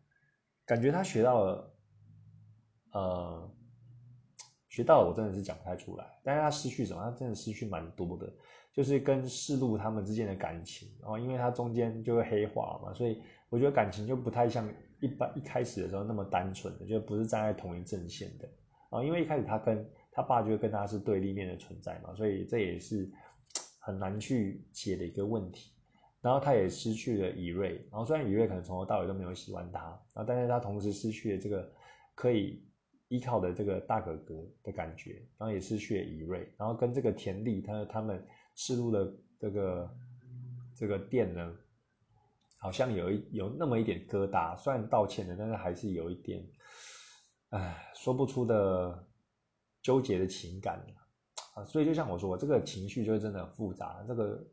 感觉他学到了，呃。学到了，我真的是讲不太出来。但是他失去什么？他真的失去蛮多的，就是跟世路他们之间的感情。然后，因为他中间就会黑化嘛，所以我觉得感情就不太像一般一开始的时候那么单纯的，就不是站在同一阵线的。啊，因为一开始他跟他爸就跟他是对立面的存在嘛，所以这也是 很难去解的一个问题。然后他也失去了以瑞，然后虽然以瑞可能从头到尾都没有喜欢他，啊，但是他同时失去了这个可以。依靠的这个大哥哥的感觉，然后也失去了以瑞，然后跟这个田丽他他们试路的这个这个店呢，好像有一有那么一点疙瘩，虽然道歉了，但是还是有一点，唉，说不出的纠结的情感啊，所以就像我说，我这个情绪就真的很复杂，这个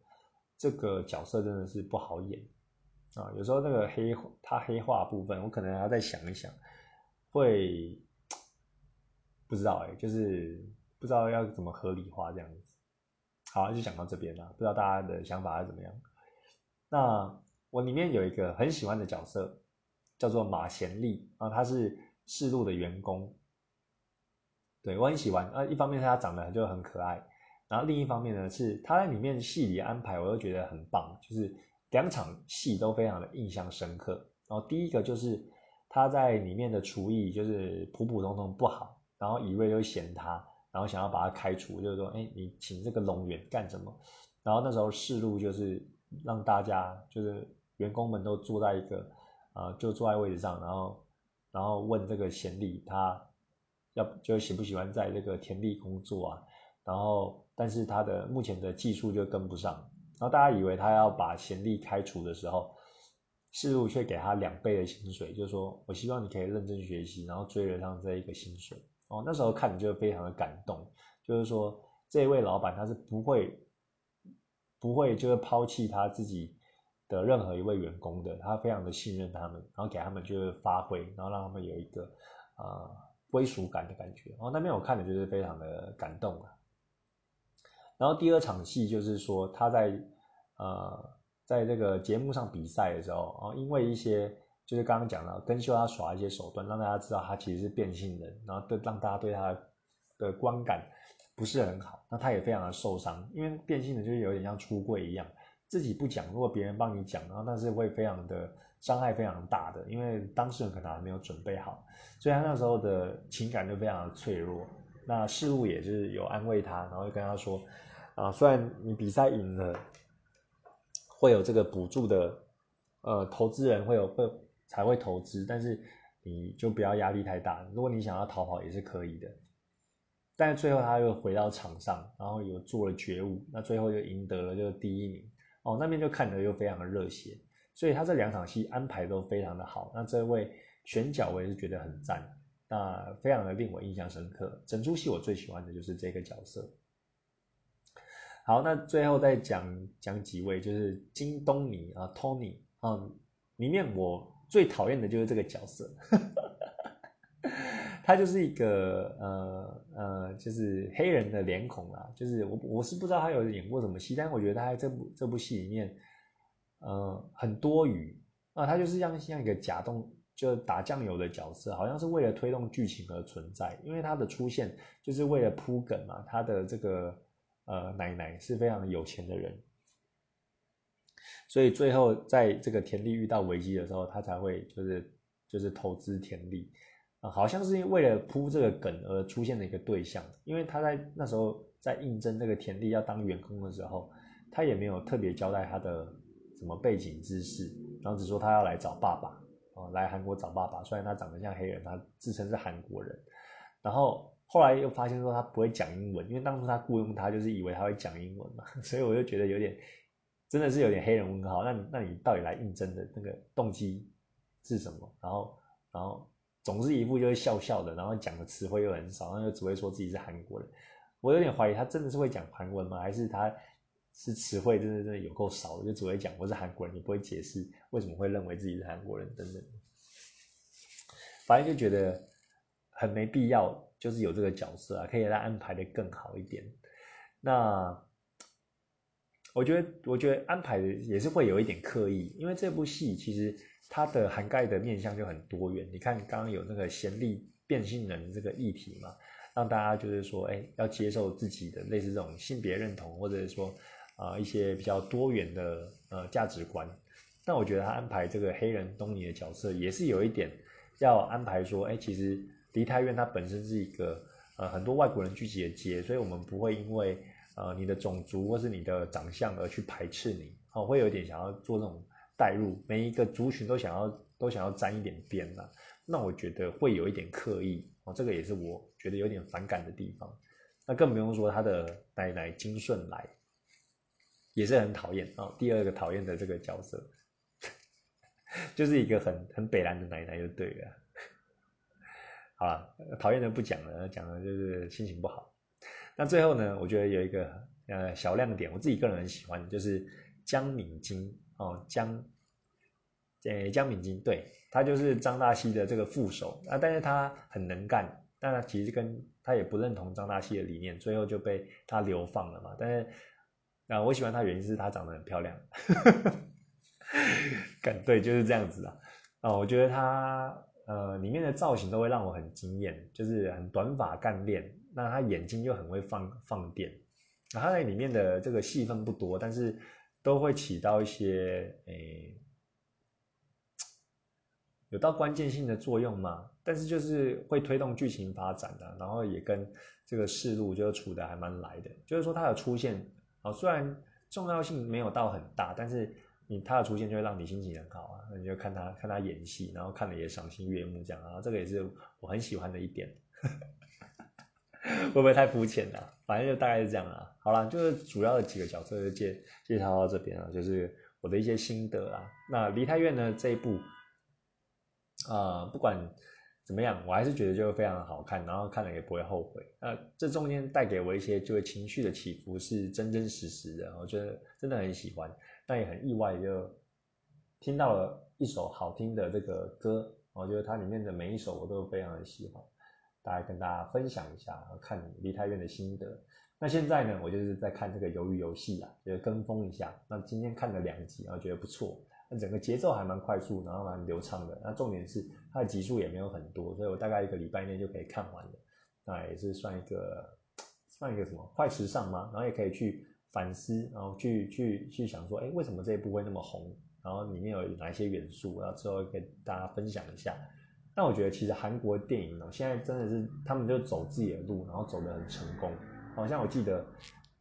这个角色真的是不好演啊，有时候那个黑他黑化部分，我可能还要再想一想，会。不知道哎，就是不知道要怎么合理化这样子。好，就讲到这边了，不知道大家的想法是怎么样。那我里面有一个很喜欢的角色，叫做马贤利啊，他是世路的员工。对我很喜欢啊，一方面是他长得就很可爱，然后另一方面呢是他在里面戏里安排，我都觉得很棒，就是两场戏都非常的印象深刻。然后第一个就是他在里面的厨艺就是普普通通不好。然后以瑞就嫌他，然后想要把他开除，就是说，哎，你请这个龙源干什么？然后那时候试路就是让大家，就是员工们都坐在一个，呃，就坐在位置上，然后，然后问这个贤利，他要就喜不喜欢在这个田地工作啊？然后，但是他的目前的技术就跟不上，然后大家以为他要把贤利开除的时候，世路却给他两倍的薪水，就是说我希望你可以认真学习，然后追得上这一个薪水。哦，那时候看你就非常的感动，就是说这位老板他是不会不会就是抛弃他自己的任何一位员工的，他非常的信任他们，然后给他们就是发挥，然后让他们有一个呃归属感的感觉。然后那边我看的就是非常的感动啊。然后第二场戏就是说他在呃在这个节目上比赛的时候，啊，因为一些。就是刚刚讲到，跟秀他耍一些手段，让大家知道他其实是变性人，然后对让大家对他的观感不是很好。那他也非常的受伤，因为变性人就是有点像出柜一样，自己不讲，如果别人帮你讲，然后那是会非常的伤害非常大的，因为当事人可能还没有准备好，所以他那时候的情感就非常的脆弱。那事物也是有安慰他，然后就跟他说，啊，虽然你比赛赢了，会有这个补助的，呃，投资人会有会。才会投资，但是你就不要压力太大。如果你想要逃跑也是可以的，但是最后他又回到场上，然后有做了觉悟，那最后又赢得了这个第一名哦，那边就看得又非常的热血。所以他这两场戏安排都非常的好。那这位选角我也是觉得很赞，那非常的令我印象深刻。整出戏我最喜欢的就是这个角色。好，那最后再讲讲几位，就是金东尼啊，Tony 啊，里面我最讨厌的就是这个角色，他就是一个呃呃，就是黑人的脸孔啦，就是我我是不知道他有演过什么戏，但我觉得他在这部这部戏里面，呃，很多余啊，他就是像像一个假动。就打酱油的角色，好像是为了推动剧情而存在，因为他的出现就是为了铺梗嘛。他的这个呃奶奶是非常有钱的人，所以最后在这个田丽遇到危机的时候，他才会就是就是投资田丽啊，好像是为了铺这个梗而出现的一个对象。因为他在那时候在应征这个田丽要当员工的时候，他也没有特别交代他的什么背景知识，然后只说他要来找爸爸。哦，来韩国找爸爸。虽然他长得像黑人，他自称是韩国人。然后后来又发现说他不会讲英文，因为当初他雇佣他就是以为他会讲英文嘛，所以我就觉得有点，真的是有点黑人问号。那你那你到底来应征的那个动机是什么？然后然后总是一副就是笑笑的，然后讲的词汇又很少，然后又只会说自己是韩国人。我有点怀疑他真的是会讲韩文吗？还是他？是词汇真的真的有够少，就只会讲我是韩国人，你不会解释为什么会认为自己是韩国人等等。反正就觉得很没必要，就是有这个角色啊，可以让他安排的更好一点。那我觉得，我觉得安排的也是会有一点刻意，因为这部戏其实它的涵盖的面向就很多元。你看刚刚有那个贤利变性人这个议题嘛，让大家就是说，哎，要接受自己的类似这种性别认同，或者是说。啊，一些比较多元的呃价值观，那我觉得他安排这个黑人东尼的角色也是有一点要安排说，哎，其实梨泰院它本身是一个呃很多外国人聚集的街，所以我们不会因为呃你的种族或是你的长相而去排斥你，哦，会有点想要做这种代入，每一个族群都想要都想要沾一点边呐，那我觉得会有一点刻意哦，这个也是我觉得有点反感的地方，那更不用说他的奶奶金顺来。也是很讨厌哦。第二个讨厌的这个角色，就是一个很很北蓝的奶奶就对了。好了，讨厌的不讲了，讲的就是心情不好。那最后呢，我觉得有一个呃小亮点，我自己个人很喜欢，就是江敏金哦，江，诶江敏金，对他就是张大熙的这个副手啊，但是他很能干，但他其实跟他也不认同张大熙的理念，最后就被他流放了嘛，但是。啊，我喜欢他原因是他长得很漂亮，感对就是这样子啊。啊，我觉得他呃里面的造型都会让我很惊艳，就是很短发干练，那他眼睛又很会放放电。他在里面的这个戏份不多，但是都会起到一些诶有到关键性的作用嘛。但是就是会推动剧情发展的，然后也跟这个事路就处的还蛮来的，就是说他的出现。啊，虽然重要性没有到很大，但是你他的出现就会让你心情很好啊。那你就看他看他演戏，然后看了也赏心悦目这样啊。这个也是我很喜欢的一点。会不会太肤浅了？反正就大概是这样啊。好了，就是主要的几个角色就介介绍到这边了，就是我的一些心得啊。那梨泰院呢这一部啊，不管。怎么样？我还是觉得就非常的好看，然后看了也不会后悔。那这中间带给我一些就是情绪的起伏是真真实实的，我觉得真的很喜欢。但也很意外，就听到了一首好听的这个歌，我觉得它里面的每一首我都非常的喜欢。大概跟大家分享一下看梨泰院的心得。那现在呢，我就是在看这个鱿鱼游戏啊，就跟风一下。那今天看了两集，然后觉得不错。那整个节奏还蛮快速，然后蛮流畅的。那重点是它的集数也没有很多，所以我大概一个礼拜内就可以看完了。那也是算一个算一个什么快时尚吗？然后也可以去反思，然后去去去想说，哎，为什么这一部会那么红？然后里面有哪些元素？然后之后跟大家分享一下。但我觉得其实韩国电影呢，现在真的是他们就走自己的路，然后走得很成功。好像我记得，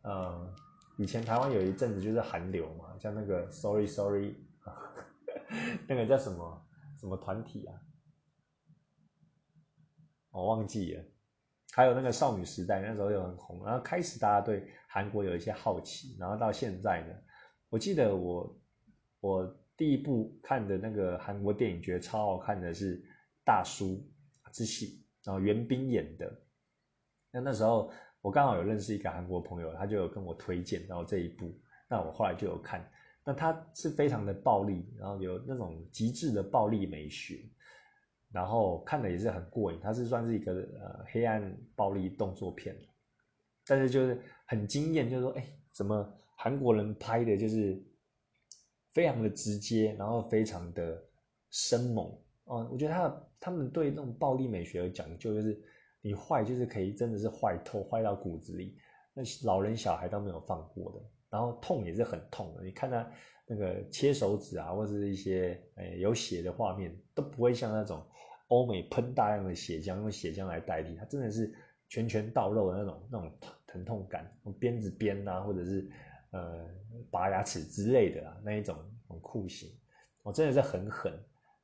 呃，以前台湾有一阵子就是韩流嘛，像那个 Sorry Sorry。那个叫什么什么团体啊？我忘记了。还有那个少女时代，那时候又很红。然后开始大家对韩国有一些好奇，然后到现在呢，我记得我我第一部看的那个韩国电影觉得超好看的是《大叔之戏》，然后袁冰演的。那那时候我刚好有认识一个韩国朋友，他就有跟我推荐，然后这一部，那我后来就有看。那它是非常的暴力，然后有那种极致的暴力美学，然后看的也是很过瘾。它是算是一个呃黑暗暴力动作片，但是就是很惊艳，就是说，哎，怎么韩国人拍的就是非常的直接，然后非常的生猛哦。我觉得他的他们对那种暴力美学的讲究，就是你坏就是可以真的是坏透，坏到骨子里，那老人小孩都没有放过的。然后痛也是很痛的，你看他那个切手指啊，或者是一些诶有血的画面，都不会像那种欧美喷大量的血浆，用血浆来代替，它真的是拳拳到肉的那种那种疼痛感，用鞭子鞭啊，或者是呃拔牙齿之类的啊那一种酷刑，哦真的是很狠，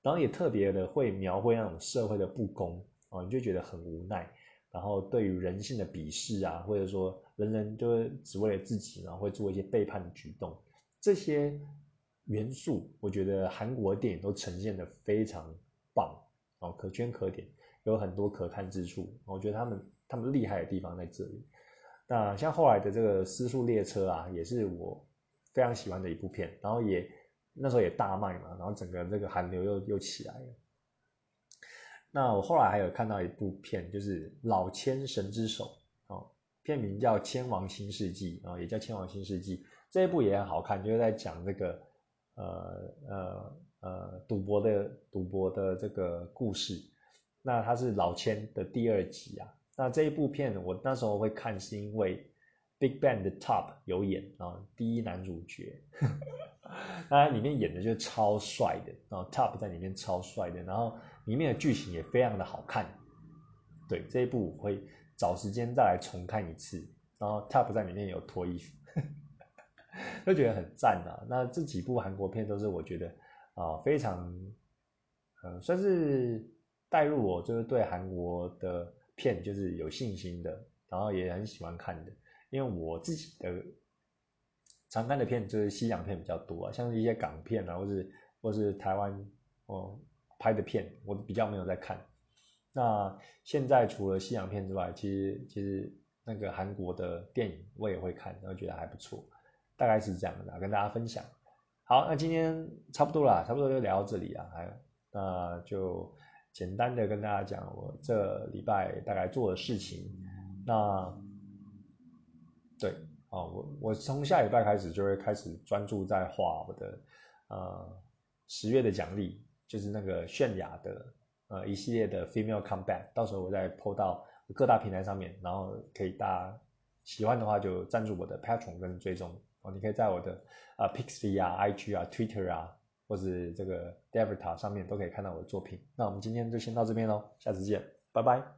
然后也特别的会描绘那种社会的不公哦，你就觉得很无奈。然后对于人性的鄙视啊，或者说人人就只为了自己，然后会做一些背叛的举动，这些元素，我觉得韩国电影都呈现的非常棒哦，可圈可点，有很多可看之处。我觉得他们他们厉害的地方在这里。那像后来的这个《私速列车》啊，也是我非常喜欢的一部片，然后也那时候也大卖嘛，然后整个这个韩流又又起来了。那我后来还有看到一部片，就是《老千神之手》哦，片名叫《千王新世纪》啊，也叫《千王新世纪》。这一部也很好看，就是在讲这个呃呃呃赌博的赌博的这个故事。那它是老千的第二集啊。那这一部片我那时候会看，是因为 Big Bang 的 Top 有演啊，第一男主角，他里面演的就超帅的，然后 Top 在里面超帅的，然后。里面的剧情也非常的好看，对这一部我会找时间再来重看一次。然后 Top 在里面有脱衣服，就觉得很赞啊。那这几部韩国片都是我觉得啊非常，呃算是带入我就是对韩国的片就是有信心的，然后也很喜欢看的。因为我自己的常看的片就是西洋片比较多啊，像是一些港片啊，或是或是台湾哦。拍的片我比较没有在看，那现在除了西洋片之外，其实其实那个韩国的电影我也会看，然后觉得还不错，大概是这样的，跟大家分享。好，那今天差不多啦，差不多就聊到这里啊，还那就简单的跟大家讲我这礼拜大概做的事情。那对啊，我我从下礼拜开始就会开始专注在画我的呃十月的奖励。就是那个泫雅的呃一系列的 female comeback，到时候我再 po 到各大平台上面，然后可以大家喜欢的话就赞助我的 patron 跟追踪哦，你可以在我的啊 Pixie 啊 IG 啊 Twitter 啊或是这个 d e v i t a 上面都可以看到我的作品。那我们今天就先到这边喽，下次见，拜拜。